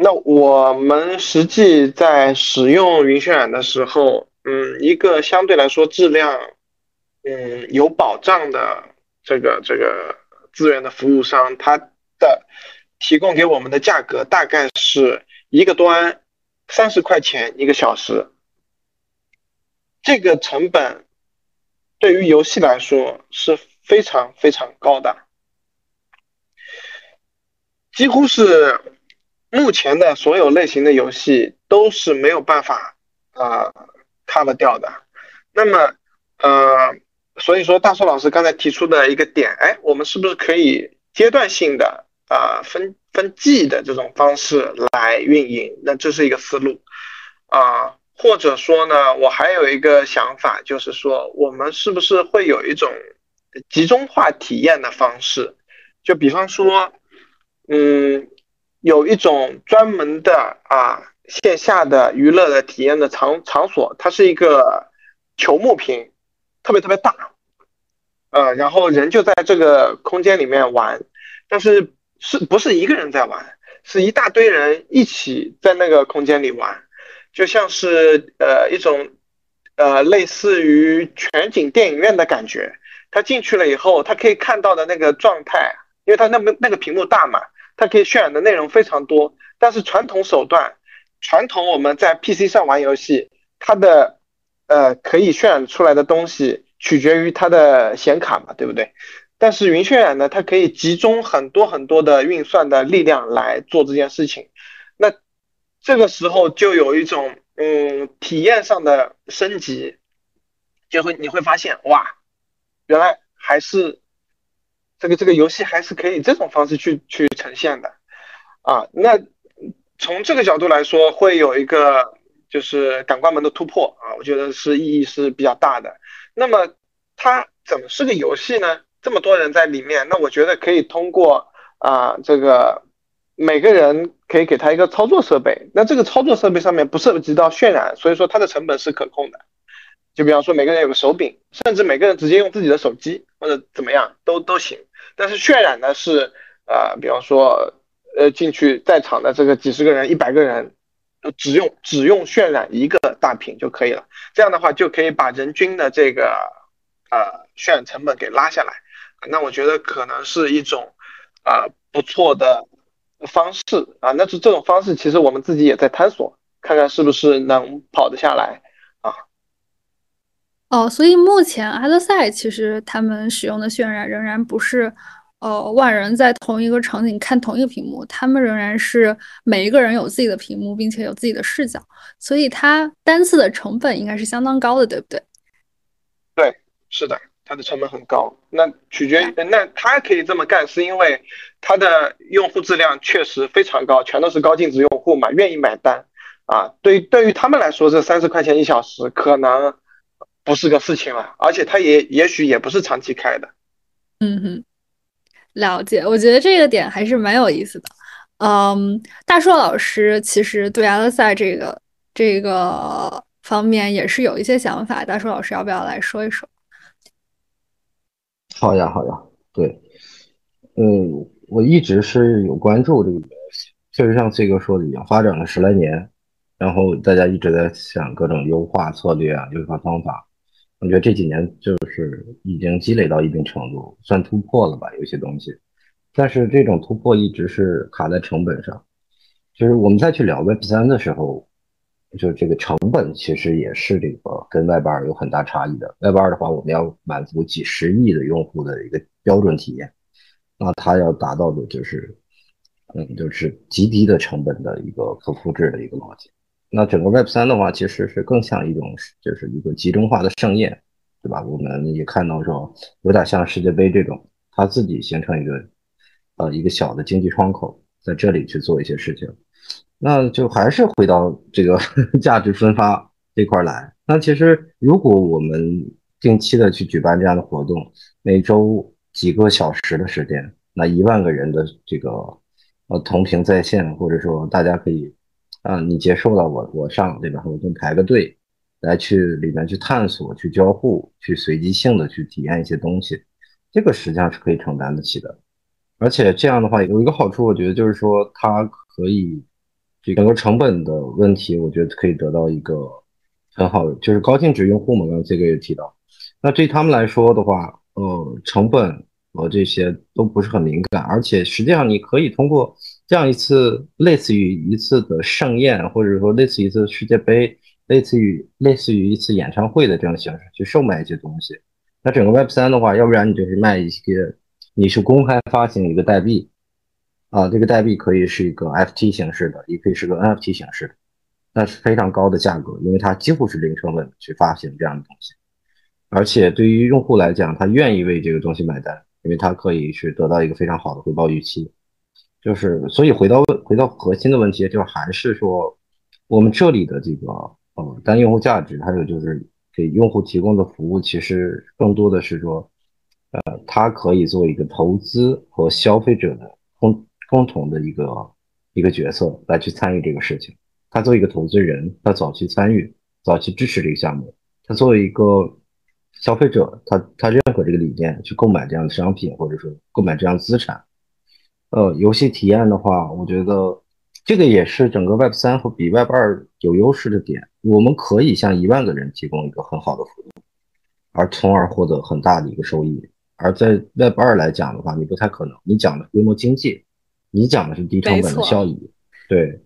那我们实际在使用云渲染的时候，嗯，一个相对来说质量嗯有保障的这个这个资源的服务商，它的提供给我们的价格大概是一个端三十块钱一个小时，这个成本对于游戏来说是非常非常高的，几乎是目前的所有类型的游戏都是没有办法啊 cover 掉的。那么呃，所以说大硕老师刚才提出的一个点，哎，我们是不是可以阶段性的啊分分季的这种方式来运营？那这是一个思路啊。或者说呢，我还有一个想法，就是说，我们是不是会有一种集中化体验的方式？就比方说，嗯，有一种专门的啊线下的娱乐的体验的场场所，它是一个球幕屏，特别特别大，呃，然后人就在这个空间里面玩，但是是不是一个人在玩？是一大堆人一起在那个空间里玩。就像是呃一种呃类似于全景电影院的感觉，他进去了以后，他可以看到的那个状态，因为他那个那个屏幕大嘛，它可以渲染的内容非常多。但是传统手段，传统我们在 PC 上玩游戏，它的呃可以渲染出来的东西取决于它的显卡嘛，对不对？但是云渲染呢，它可以集中很多很多的运算的力量来做这件事情。那这个时候就有一种嗯体验上的升级，就会你会发现哇，原来还是这个这个游戏还是可以这种方式去去呈现的啊。那从这个角度来说，会有一个就是感官门的突破啊，我觉得是意义是比较大的。那么它怎么是个游戏呢？这么多人在里面，那我觉得可以通过啊这个。每个人可以给他一个操作设备，那这个操作设备上面不涉及到渲染，所以说它的成本是可控的。就比方说每个人有个手柄，甚至每个人直接用自己的手机或者怎么样都都行。但是渲染呢是啊，比方说呃进去在场的这个几十个人、一百个人，就只用只用渲染一个大屏就可以了。这样的话就可以把人均的这个呃渲染成本给拉下来。那我觉得可能是一种啊不错的。方式啊，那是这种方式，其实我们自己也在探索，看看是不是能跑得下来。哦，所以目前阿德赛其实他们使用的渲染仍然不是，呃，万人在同一个场景看同一个屏幕，他们仍然是每一个人有自己的屏幕，并且有自己的视角，所以它单次的成本应该是相当高的，对不对？对，是的。它的成本很高，那取决于那它可以这么干，是因为它的用户质量确实非常高，全都是高净值用户嘛，愿意买单啊。对对于他们来说，这三十块钱一小时可能不是个事情了，而且它也也许也不是长期开的。嗯哼，了解，我觉得这个点还是蛮有意思的。嗯，大硕老师其实对 L 赛这个这个方面也是有一些想法，大硕老师要不要来说一说？好呀，好呀，对，嗯，我一直是有关注这个游戏，确实像崔哥说的一样，发展了十来年，然后大家一直在想各种优化策略啊，优化方法。我觉得这几年就是已经积累到一定程度，算突破了吧，有些东西。但是这种突破一直是卡在成本上，就是我们再去聊 Web 三的时候。就这个成本其实也是这个跟 Web 二有很大差异的。Web 二的话，我们要满足几十亿的用户的一个标准体验，那它要达到的就是，嗯，就是极低的成本的一个可复制的一个逻辑。那整个 Web 三的话，其实是更像一种就是一个集中化的盛宴，对吧？我们也看到说，有点像世界杯这种，它自己形成一个呃一个小的经济窗口，在这里去做一些事情。那就还是回到这个 价值分发这块来。那其实如果我们定期的去举办这样的活动，每周几个小时的时间，那一万个人的这个呃同屏在线，或者说大家可以啊，你结束了我我上对吧？我就排个队来去里面去探索、去交互、去随机性的去体验一些东西。这个实际上是可以承担得起的。而且这样的话有一个好处，我觉得就是说它可以这整个成本的问题，我觉得可以得到一个很好的，就是高净值用户嘛，刚刚这个也提到。那对他们来说的话，呃，成本和这些都不是很敏感，而且实际上你可以通过这样一次类似于一次的盛宴，或者说类似一次世界杯，类似于类似于一次演唱会的这样的形式去售卖一些东西。那整个 Web 三的话，要不然你就是卖一些，你是公开发行一个代币，啊，这个代币可以是一个 FT 形式的，也可以是个 NFT 形式的，那是非常高的价格，因为它几乎是零成本去发行这样的东西。而且对于用户来讲，他愿意为这个东西买单，因为他可以去得到一个非常好的回报预期。就是，所以回到回到核心的问题，就还是说，我们这里的这个呃单用户价值，还有就是给用户提供的服务，其实更多的是说，呃，它可以做一个投资和消费者的共共同的一个一个角色来去参与这个事情。他作为一个投资人，他早期参与，早期支持这个项目，他作为一个。消费者他他认可这个理念去购买这样的商品，或者说购买这样资产。呃，游戏体验的话，我觉得这个也是整个 Web 三和比 Web 二有优势的点。我们可以向一万个人提供一个很好的服务，而从而获得很大的一个收益。而在 Web 二来讲的话，你不太可能。你讲的规模经济，你讲的是低成本的效益。对，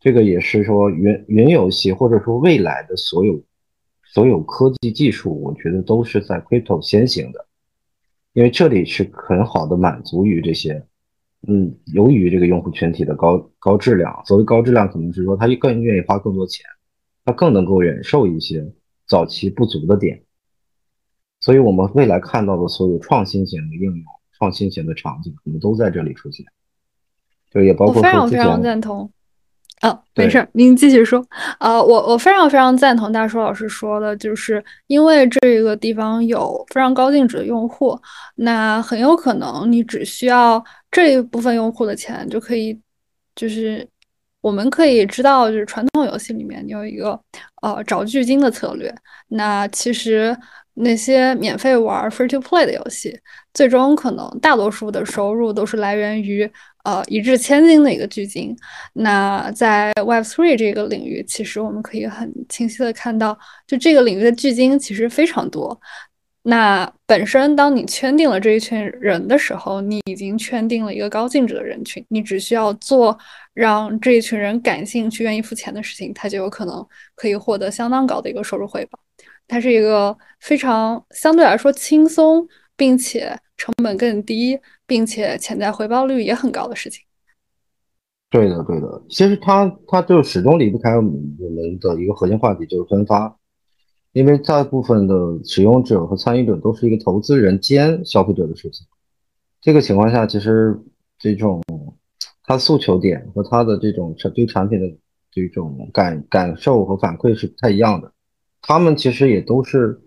这个也是说云云游戏或者说未来的所有。所有科技技术，我觉得都是在 crypto 先行的，因为这里是很好的满足于这些，嗯，由于这个用户群体的高高质量，所谓高质量，可能是说他更愿意花更多钱，他更能够忍受一些早期不足的点，所以我们未来看到的所有创新型的应用、创新型的场景，可能都在这里出现，就也包括非常非常赞同。哦，没事，您继续说。呃，我我非常非常赞同大叔老师说的，就是因为这个地方有非常高净值的用户，那很有可能你只需要这一部分用户的钱就可以，就是我们可以知道，就是传统游戏里面你有一个呃找巨金的策略。那其实那些免费玩 free to play 的游戏，最终可能大多数的收入都是来源于。呃，一掷千金的一个巨金。那在 Web3 这个领域，其实我们可以很清晰的看到，就这个领域的巨金其实非常多。那本身，当你圈定了这一群人的时候，你已经圈定了一个高净值的人群，你只需要做让这一群人感兴趣、愿意付钱的事情，他就有可能可以获得相当高的一个收入回报。它是一个非常相对来说轻松，并且成本更低。并且潜在回报率也很高的事情。对的，对的。其实它它就始终离不开我们的一个核心话题，就是分发。因为大部分的使用者和参与者都是一个投资人兼消费者的事情。这个情况下，其实这种他诉求点和他的这种产对产品的这种感感受和反馈是不太一样的。他们其实也都是。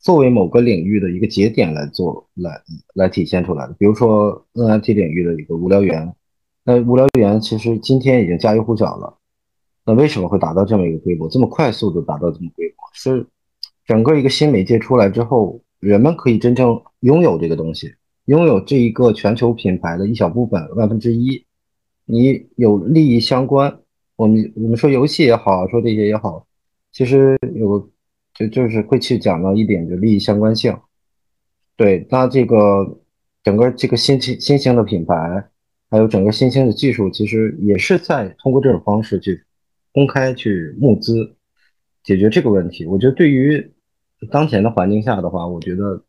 作为某个领域的一个节点来做，来来体现出来的。比如说 NFT 领域的一个无聊猿，那无聊猿其实今天已经家喻户晓了。那为什么会达到这么一个规模，这么快速的达到这么规模？是整个一个新媒介出来之后，人们可以真正拥有这个东西，拥有这一个全球品牌的一小部分，万分之一。你有利益相关，我们我们说游戏也好，说这些也好，其实有。就就是会去讲到一点，就利益相关性。对，那这个整个这个新新新兴的品牌，还有整个新兴的技术，其实也是在通过这种方式去公开去募资，解决这个问题。我觉得对于当前的环境下的话，我觉得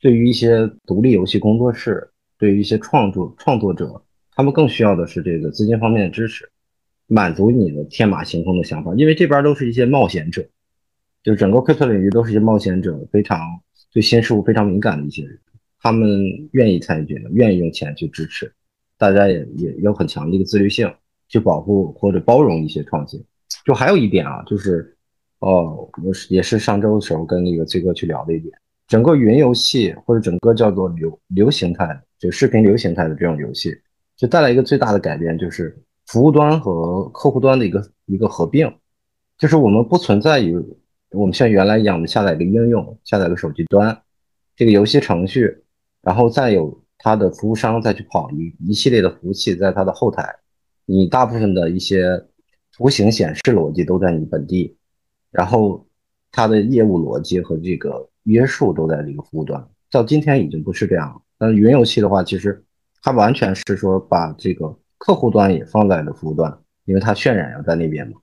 对于一些独立游戏工作室，对于一些创作创作者，他们更需要的是这个资金方面的支持，满足你的天马行空的想法，因为这边都是一些冒险者。就整个 crypto 领域都是一些冒险者，非常对新事物非常敏感的一些人，他们愿意参与这个，愿意用钱去支持，大家也也有很强的一个自律性，去保护或者包容一些创新。就还有一点啊，就是哦，我是也是上周的时候跟那个崔哥去聊的一点，整个云游戏或者整个叫做流流形态，就视频流形态的这种游戏，就带来一个最大的改变，就是服务端和客户端的一个一个合并，就是我们不存在于。我们像原来一样，我们下载一个应用，下载个手机端，这个游戏程序然后再有它的服务商再去跑一一系列的服务器在它的后台，你大部分的一些图形显示逻辑都在你本地，然后它的业务逻辑和这个约束都在这个服务端。到今天已经不是这样了。但云游戏的话，其实它完全是说把这个客户端也放在了服务端，因为它渲染要在那边嘛。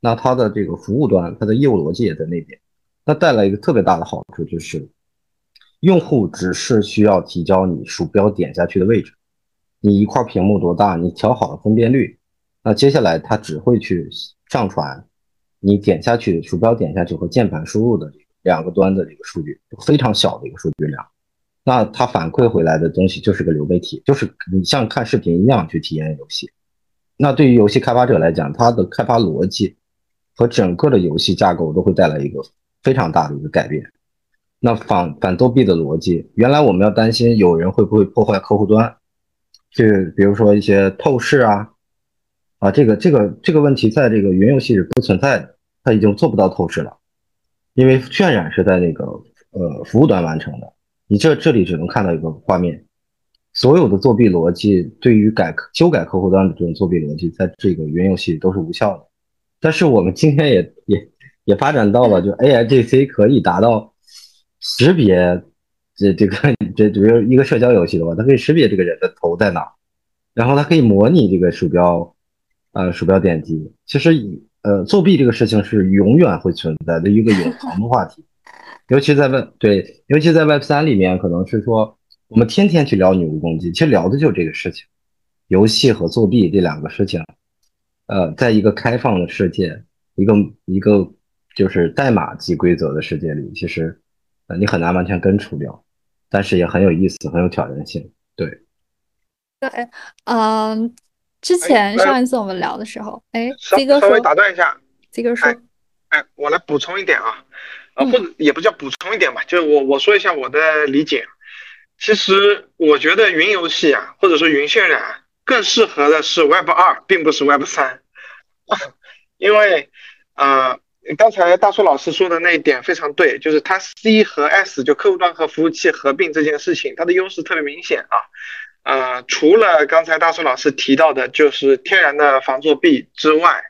那它的这个服务端，它的业务逻辑也在那边。那带来一个特别大的好处就是，用户只是需要提交你鼠标点下去的位置，你一块屏幕多大，你调好了分辨率，那接下来它只会去上传你点下去鼠标点下去和键盘输入的两个端的这个数据，非常小的一个数据量。那它反馈回来的东西就是个流媒体，就是你像看视频一样去体验游戏。那对于游戏开发者来讲，它的开发逻辑和整个的游戏架构都会带来一个非常大的一个改变。那反反作弊的逻辑，原来我们要担心有人会不会破坏客户端，就比如说一些透视啊，啊这个这个这个问题在这个云游戏是不存在的，它已经做不到透视了，因为渲染是在那个呃服务端完成的。你这这里只能看到一个画面，所有的作弊逻辑对于改修改客户端的这种作弊逻辑，在这个云游戏都是无效的。但是我们今天也也也发展到了，就 A I G C 可以达到识别这这个这比如一个社交游戏的话，它可以识别这个人的头在哪，然后它可以模拟这个鼠标呃鼠标点击。其实呃作弊这个事情是永远会存在的一个永恒的话题。尤其在问对，尤其在 Web 三里面，可能是说我们天天去聊女巫攻击，其实聊的就是这个事情，游戏和作弊这两个事情。呃，在一个开放的世界，一个一个就是代码及规则的世界里，其实呃你很难完全根除掉，但是也很有意思，很有挑战性。对，对，嗯，之前上一次我们聊的时候，哎，鸡哥稍微打断一下，鸡哥说，哎，我来补充一点啊。啊，或者也不叫补充一点吧，就是我我说一下我的理解。其实我觉得云游戏啊，或者说云渲染，更适合的是 Web 二，并不是 Web 三。因为啊，刚才大树老师说的那一点非常对，就是它 C 和 S 就客户端和服务器合并这件事情，它的优势特别明显啊。呃，除了刚才大树老师提到的，就是天然的防作弊之外，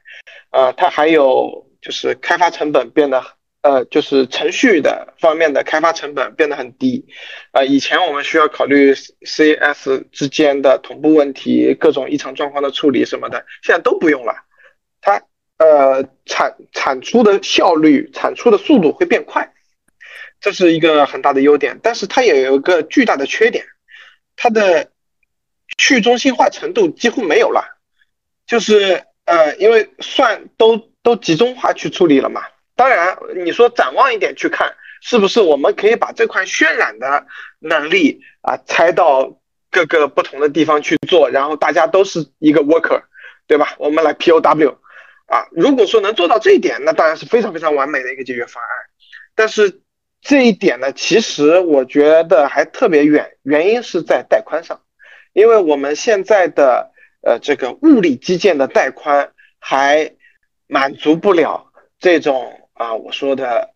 呃，它还有就是开发成本变得。呃，就是程序的方面的开发成本变得很低，呃，以前我们需要考虑 C S 之间的同步问题、各种异常状况的处理什么的，现在都不用了。它呃产产出的效率、产出的速度会变快，这是一个很大的优点。但是它也有一个巨大的缺点，它的去中心化程度几乎没有了，就是呃，因为算都都集中化去处理了嘛。当然，你说展望一点去看，是不是我们可以把这块渲染的能力啊拆到各个不同的地方去做，然后大家都是一个 worker，对吧？我们来 POW 啊，如果说能做到这一点，那当然是非常非常完美的一个解决方案。但是这一点呢，其实我觉得还特别远，原因是在带宽上，因为我们现在的呃这个物理基建的带宽还满足不了这种。啊，我说的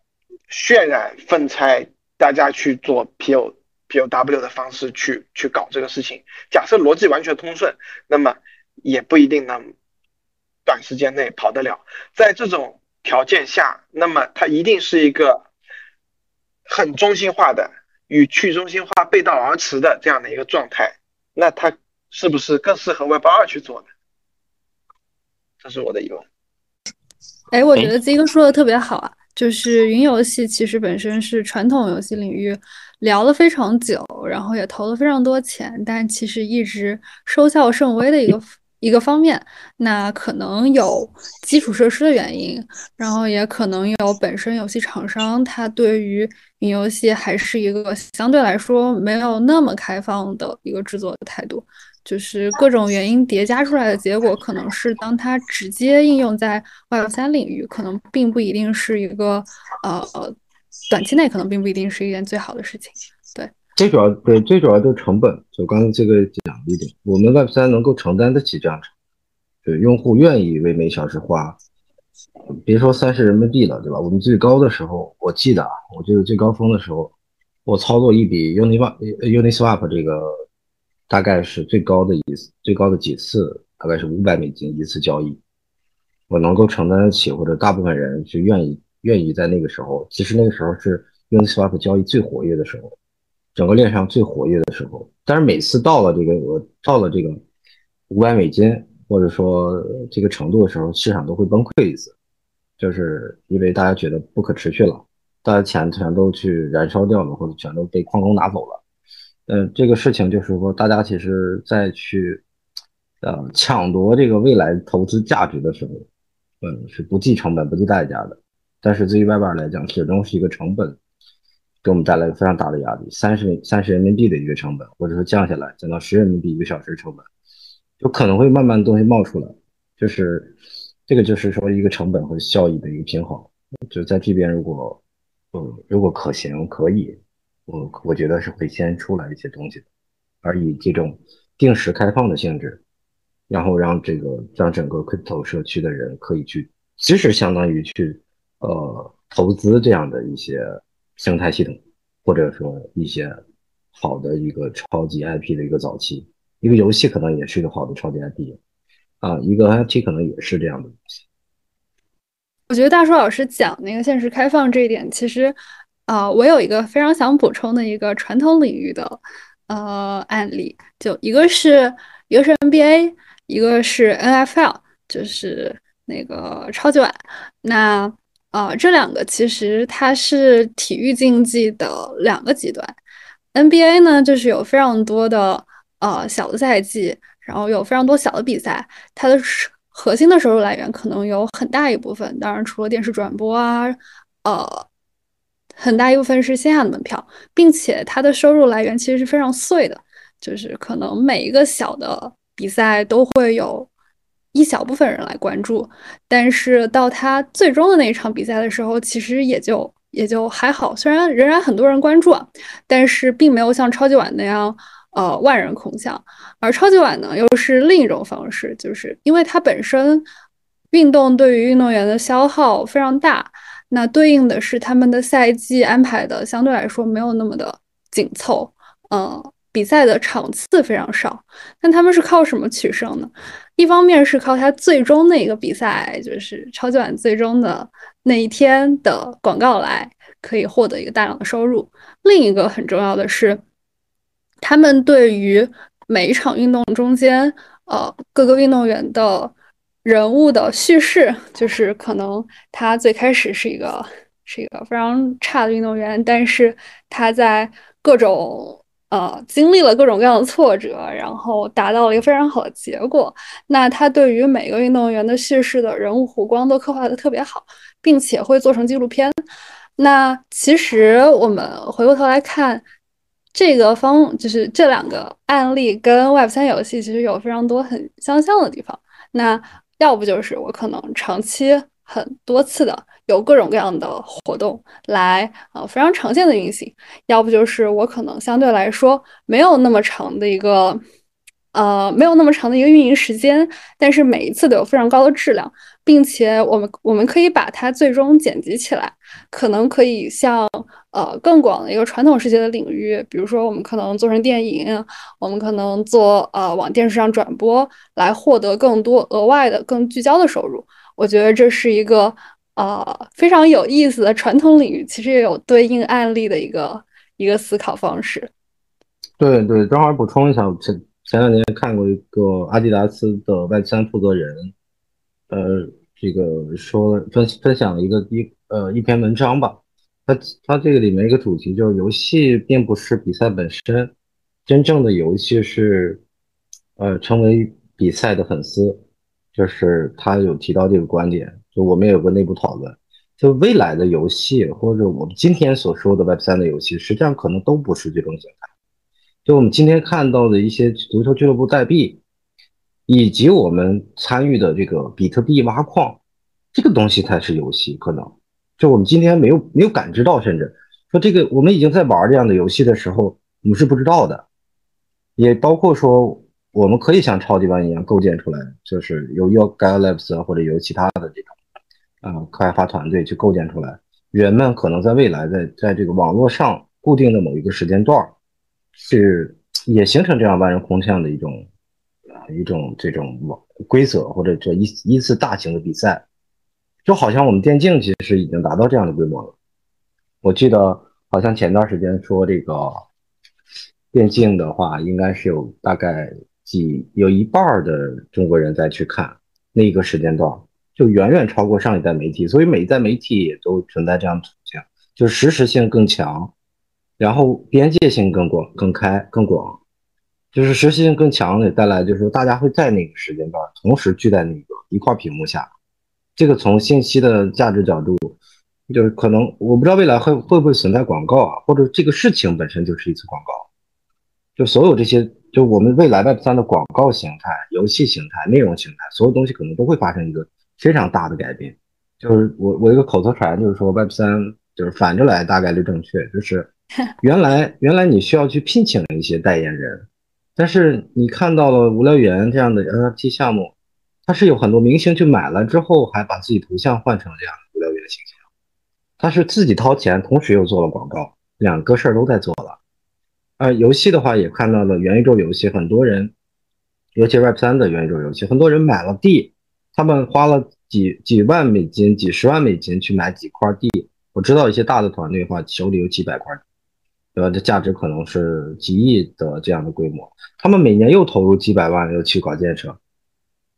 渲染分拆，大家去做 P O P O W 的方式去去搞这个事情。假设逻辑完全通顺，那么也不一定能短时间内跑得了。在这种条件下，那么它一定是一个很中心化的与去中心化背道而驰的这样的一个状态。那它是不是更适合 Web 二去做呢？这是我的疑问。哎，我觉得金哥说的特别好啊，就是云游戏其实本身是传统游戏领域聊了非常久，然后也投了非常多钱，但其实一直收效甚微的一个一个方面。那可能有基础设施的原因，然后也可能有本身游戏厂商他对于云游戏还是一个相对来说没有那么开放的一个制作的态度。就是各种原因叠加出来的结果，可能是当它直接应用在 Web 三领域，可能并不一定是一个呃，短期内可能并不一定是一件最好的事情。最主要对最主要就是成本。就刚才这个讲一点，我们 Web 三能够承担得起这样成，对用户愿意为每小时花，别说三十人民币了，对吧？我们最高的时候，我记得啊，我记得最高峰的时候，我操作一笔 Uniswap Uniswap 这个大概是最高的一次，最高的几次大概是五百美金一次交易，我能够承担得起，或者大部分人是愿意愿意在那个时候，其实那个时候是 Uniswap 交易最活跃的时候，整个链上最活跃的时候。但是每次到了这个我到了这个五百美金或者说这个程度的时候，市场都会崩溃一次，就是因为大家觉得不可持续了。大家钱全都去燃烧掉了，或者全都被矿工拿走了。嗯，这个事情就是说，大家其实在去呃抢夺这个未来投资价值的时候，嗯，是不计成本、不计代价的。但是对于外边来讲，始终是一个成本，给我们带来了非常大的压力。三十三十人民币的一个成本，或者说降下来降到十人民币一个小时成本，就可能会慢慢东西冒出来。就是这个就是说一个成本和效益的一个平衡。就在这边如果。嗯，如果可行可以，我我觉得是会先出来一些东西，而以这种定时开放的性质，然后让这个让整个 crypto 社区的人可以去，其实相当于去呃投资这样的一些生态系统，或者说一些好的一个超级 IP 的一个早期，一个游戏可能也是一个好的超级 IP 啊，一个 IP 可能也是这样的东西。我觉得大叔老师讲那个现实开放这一点，其实，啊，我有一个非常想补充的一个传统领域的呃案例，就一个是一个是 NBA，一个是 NFL，就是那个超级碗。那啊，这两个其实它是体育竞技的两个极端。NBA 呢，就是有非常多的呃小的赛季，然后有非常多小的比赛，它的。核心的收入来源可能有很大一部分，当然除了电视转播啊，呃，很大一部分是线下的门票，并且它的收入来源其实是非常碎的，就是可能每一个小的比赛都会有一小部分人来关注，但是到他最终的那一场比赛的时候，其实也就也就还好，虽然仍然很多人关注，啊，但是并没有像超级碗那样。呃，万人空巷，而超级碗呢，又是另一种方式，就是因为它本身运动对于运动员的消耗非常大，那对应的是他们的赛季安排的相对来说没有那么的紧凑，嗯，比赛的场次非常少，那他们是靠什么取胜呢？一方面是靠他最终那个比赛，就是超级碗最终的那一天的广告来可以获得一个大量的收入，另一个很重要的是。他们对于每一场运动中间，呃，各个运动员的人物的叙事，就是可能他最开始是一个是一个非常差的运动员，但是他在各种呃经历了各种各样的挫折，然后达到了一个非常好的结果。那他对于每个运动员的叙事的人物弧光都刻画的特别好，并且会做成纪录片。那其实我们回过头来看。这个方就是这两个案例跟 Web 三游戏其实有非常多很相像的地方。那要不就是我可能长期很多次的有各种各样的活动来呃非常常见的运行，要不就是我可能相对来说没有那么长的一个呃没有那么长的一个运营时间，但是每一次都有非常高的质量。并且我们我们可以把它最终剪辑起来，可能可以像呃更广的一个传统世界的领域，比如说我们可能做成电影，我们可能做呃往电视上转播，来获得更多额外的、更聚焦的收入。我觉得这是一个呃非常有意思的传统领域，其实也有对应案例的一个一个思考方式。对对，正好补充一下，前前两年看过一个阿迪达斯的外三负责人。呃，这个说分分享了一个一呃一篇文章吧，他他这个里面一个主题就是游戏并不是比赛本身，真正的游戏是呃成为比赛的粉丝，就是他有提到这个观点，就我们有个内部讨论，就未来的游戏或者我们今天所说的 Web 三的游戏，实际上可能都不是这种形态，就我们今天看到的一些足球俱乐部代币。以及我们参与的这个比特币挖矿，这个东西才是游戏，可能就我们今天没有没有感知到，甚至说这个我们已经在玩这样的游戏的时候，我们是不知道的。也包括说，我们可以像超级碗一样构建出来，就是有 Your Galaxy 或者有其他的这种啊开发团队去构建出来，人们可能在未来在在这个网络上固定的某一个时间段是也形成这样万人空巷的一种啊一种这种规则或者这一一次大型的比赛，就好像我们电竞其实已经达到这样的规模了。我记得好像前段时间说这个电竞的话，应该是有大概几有一半的中国人在去看那一个时间段。就远远超过上一代媒体，所以每一代媒体也都存在这样的处境，就是实时性更强，然后边界性更广、更开、更广，就是实时性更强也带来，就是大家会在那个时间段同时聚在那个一块屏幕下，这个从信息的价值角度，就是可能我不知道未来会会不会存在广告啊，或者这个事情本身就是一次广告，就所有这些，就我们未来 Web 三的广告形态、游戏形态、内容形态，所有东西可能都会发生一个。非常大的改变，就是我我一个口头禅，就是说 Web 三就是反着来，大概率正确。就是 原来原来你需要去聘请一些代言人，但是你看到了无聊猿这样的 NFT 项目，它是有很多明星去买了之后，还把自己头像换成了这样的无聊猿形象，他是自己掏钱，同时又做了广告，两个事儿都在做了。而游戏的话，也看到了元宇宙游戏，很多人，尤其 Web 三的元宇宙游戏，很多人买了地。他们花了几几万美金、几十万美金去买几块地。我知道一些大的团队的话，手里有几百块，对吧？这价值可能是几亿的这样的规模。他们每年又投入几百万又去搞建设，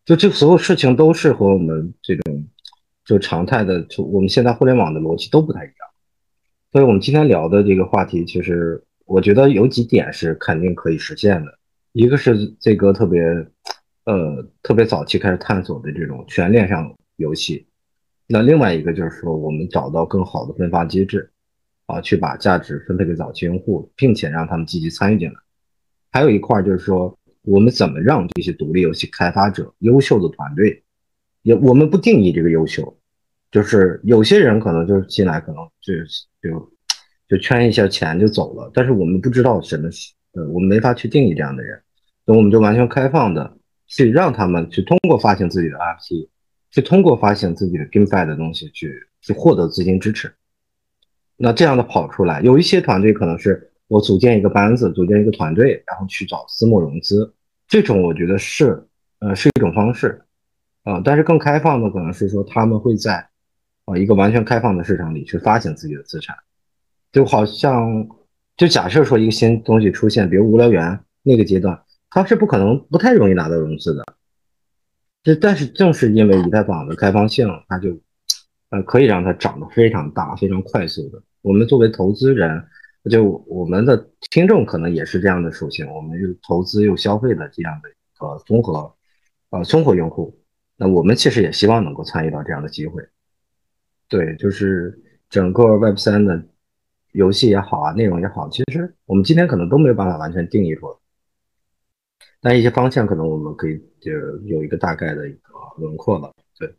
就这所有事情都是和我们这种就常态的，就我们现在互联网的逻辑都不太一样。所以我们今天聊的这个话题，其实我觉得有几点是肯定可以实现的。一个是这个特别。呃，特别早期开始探索的这种全链上游戏，那另外一个就是说，我们找到更好的分发机制，啊，去把价值分配给早期用户，并且让他们积极参与进来。还有一块就是说，我们怎么让这些独立游戏开发者、优秀的团队，也我们不定义这个优秀，就是有些人可能就是进来可能就就就圈一下钱就走了，但是我们不知道什么，呃，我们没法去定义这样的人，那我们就完全开放的。去让他们去通过发行自己的 NFT，去通过发行自己的 GameFi 的东西去去获得资金支持。那这样的跑出来，有一些团队可能是我组建一个班子，组建一个团队，然后去找私募融资，这种我觉得是呃是一种方式啊。但是更开放的可能是说他们会在啊一个完全开放的市场里去发行自己的资产，就好像就假设说一个新东西出现，比如无聊猿那个阶段。它是不可能不太容易拿到融资的，这但是正是因为以太坊的开放性，它就呃可以让它长得非常大、非常快速的。我们作为投资人，就我们的听众可能也是这样的属性，我们又投资又消费的这样的呃综合呃综合用户，那我们其实也希望能够参与到这样的机会。对，就是整个 Web 三的游戏也好啊，内容也好，其实我们今天可能都没有办法完全定义出来。但一些方向可能我们可以就有一个大概的一个轮廓了。对，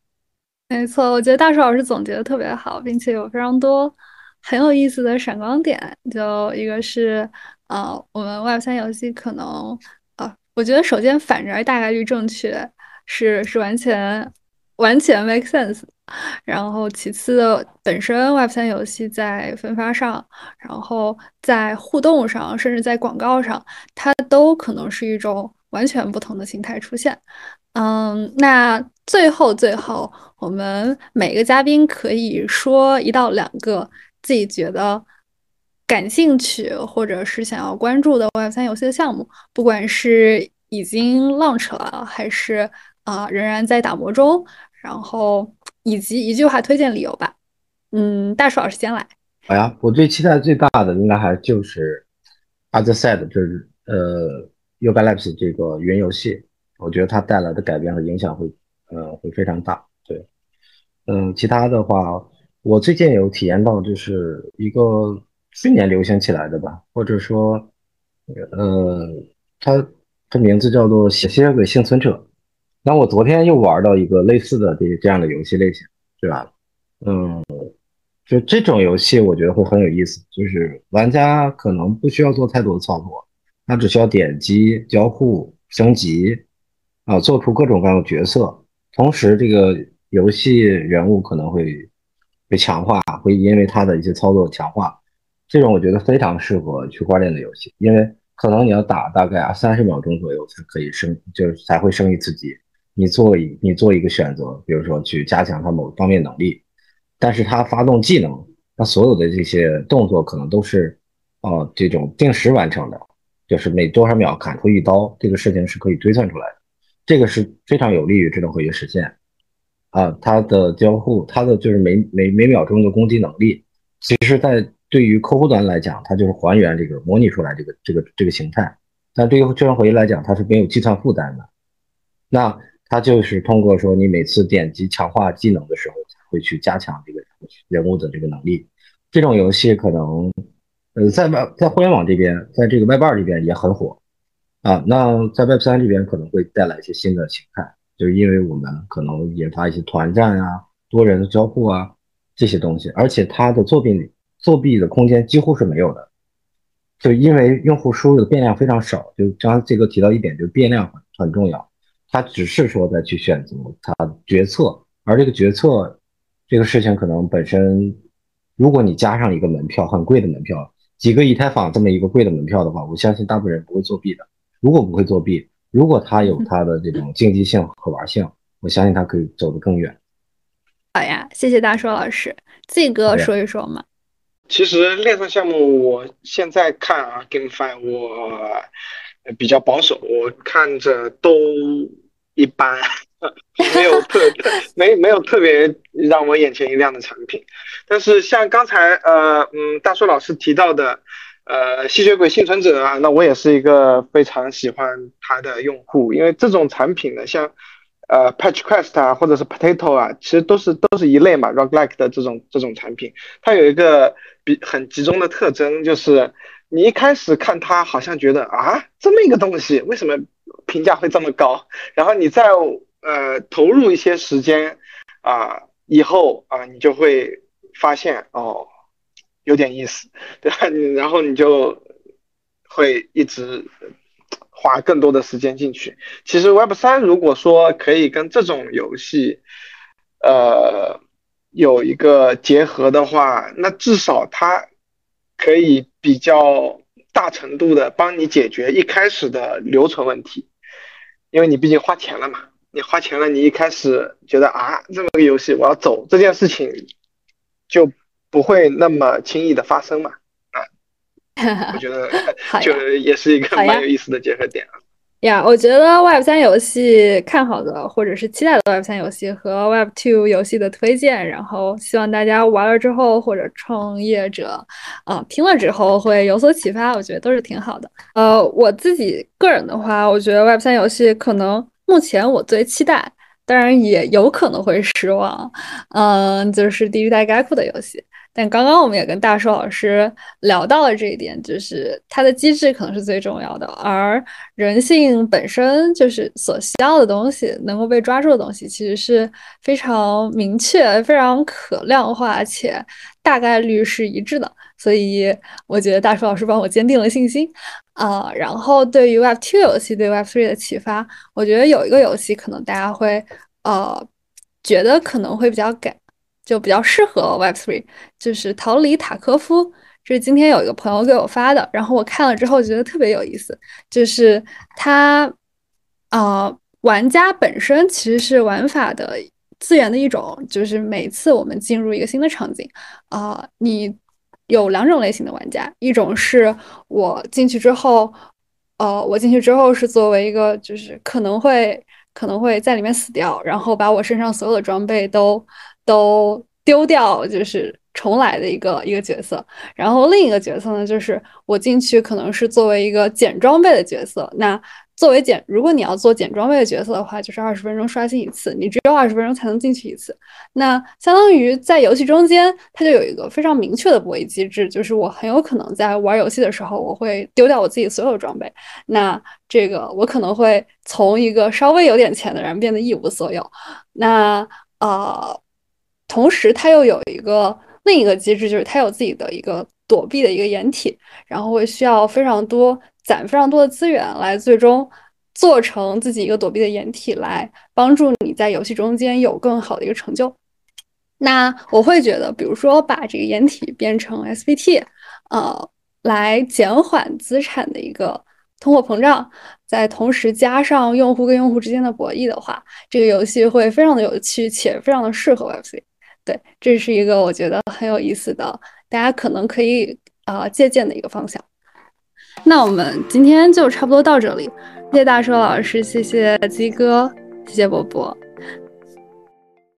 没错，我觉得大树老师总结的特别好，并且有非常多很有意思的闪光点。就一个是，呃，我们 Web 三游戏可能，呃，我觉得首先反着大概率正确，是是完全完全 make sense。然后其次，本身 Web 三游戏在分发上，然后在互动上，甚至在广告上，它都可能是一种。完全不同的形态出现，嗯，那最后最后，我们每个嘉宾可以说一到两个自己觉得感兴趣或者是想要关注的 Web 三游戏的项目，不管是已经 launch 了，还是啊仍然在打磨中，然后以及一句话推荐理由吧。嗯，大树老师先来。好呀，我最期待最大的应该还就是 Other Side，就是呃。Yuga Labs 这个云游戏，我觉得它带来的改变和影响会，呃，会非常大。对，嗯，其他的话，我最近有体验到，就是一个去年流行起来的吧，或者说，呃，它它名字叫做《吸血鬼幸存者》。那我昨天又玩到一个类似的这这样的游戏类型，对吧？嗯，就这种游戏，我觉得会很有意思，就是玩家可能不需要做太多的操作。他只需要点击交互升级，啊，做出各种各样的角色。同时，这个游戏人物可能会被强化，会因为他的一些操作强化。这种我觉得非常适合区块链的游戏，因为可能你要打大概三十秒钟左右才可以升，就是才会升一次级。你做一你做一个选择，比如说去加强他某方面能力，但是他发动技能，他所有的这些动作可能都是哦这种定时完成的，就是每多少秒砍出一刀，这个事情是可以推算出来的，这个是非常有利于智能合约实现。啊，它的交互，它的就是每每每秒钟的攻击能力，其实，在对于客户端来讲，它就是还原这个模拟出来这个这个这个形态，但对于智能合约来讲，它是没有计算负担的。那它就是通过说，你每次点击强化技能的时候，才会去加强这个人物的这个能力。这种游戏可能，呃，在外在互联网这边，在这个 Web 二这边也很火啊。那在 Web 三这边可能会带来一些新的形态。就是因为我们可能研发一些团战啊、多人的交互啊这些东西，而且它的作弊作弊的空间几乎是没有的。就因为用户输入的变量非常少，就刚刚这个提到一点，就是变量很很重要。它只是说再去选择它决策，而这个决策这个事情可能本身，如果你加上一个门票很贵的门票，几个以太坊这么一个贵的门票的话，我相信大部分人不会作弊的。如果不会作弊。如果他有他的这种竞技性、和玩性，我相信他可以走得更远。好呀，谢谢大硕老师。Z 哥说一说嘛。其实链上项目，我现在看啊，GameFi 我比较保守，我看着都一般，没有特没没有特别让我眼前一亮的产品。但是像刚才呃嗯大叔老师提到的。呃，吸血鬼幸存者啊，那我也是一个非常喜欢它的用户，因为这种产品呢，像呃 Patch Quest 啊，或者是 Potato 啊，其实都是都是一类嘛，Roguelike 的这种这种产品，它有一个比很集中的特征，就是你一开始看它，好像觉得啊，这么一个东西，为什么评价会这么高？然后你再呃投入一些时间啊，以后啊，你就会发现哦。有点意思，对吧？你 然后你就会一直花更多的时间进去。其实 Web 三如果说可以跟这种游戏，呃，有一个结合的话，那至少它可以比较大程度的帮你解决一开始的留存问题，因为你毕竟花钱了嘛。你花钱了，你一开始觉得啊，这么个游戏我要走这件事情就。不会那么轻易的发生嘛？啊，我觉得 就也是一个蛮有意思的结合点啊。呀，我觉得 Web 三游戏看好的或者是期待的 Web 三游戏和 Web Two 游戏的推荐，然后希望大家玩了之后或者创业者啊听了之后会有所启发，我觉得都是挺好的。呃，我自己个人的话，我觉得 Web 三游戏可能目前我最期待。当然也有可能会失望，嗯，就是地狱代概库的游戏。但刚刚我们也跟大硕老师聊到了这一点，就是它的机制可能是最重要的，而人性本身就是所需要的东西，能够被抓住的东西，其实是非常明确、非常可量化且大概率是一致的。所以我觉得大硕老师帮我坚定了信心。呃，然后对于 Web Two 游戏对 Web Three 的启发，我觉得有一个游戏可能大家会呃觉得可能会比较改，就比较适合 Web Three，就是《逃离塔科夫》。这是今天有一个朋友给我发的，然后我看了之后觉得特别有意思，就是它啊，玩家本身其实是玩法的资源的一种，就是每次我们进入一个新的场景啊，你。有两种类型的玩家，一种是我进去之后，呃，我进去之后是作为一个就是可能会可能会在里面死掉，然后把我身上所有的装备都都丢掉，就是重来的一个一个角色。然后另一个角色呢，就是我进去可能是作为一个捡装备的角色。那作为捡，如果你要做捡装备的角色的话，就是二十分钟刷新一次，你只有二十分钟才能进去一次。那相当于在游戏中间，它就有一个非常明确的博弈机制，就是我很有可能在玩游戏的时候，我会丢掉我自己所有装备。那这个我可能会从一个稍微有点钱的人变得一无所有。那呃，同时它又有一个另一个机制，就是它有自己的一个躲避的一个掩体，然后会需要非常多。攒非常多的资源来最终做成自己一个躲避的掩体，来帮助你在游戏中间有更好的一个成就。那我会觉得，比如说把这个掩体变成 SPT，呃，来减缓资产的一个通货膨胀，在同时加上用户跟用户之间的博弈的话，这个游戏会非常的有趣且非常的适合 Web3。对，这是一个我觉得很有意思的，大家可能可以啊借鉴的一个方向。那我们今天就差不多到这里，谢谢大硕老师，谢谢鸡哥，谢谢伯伯。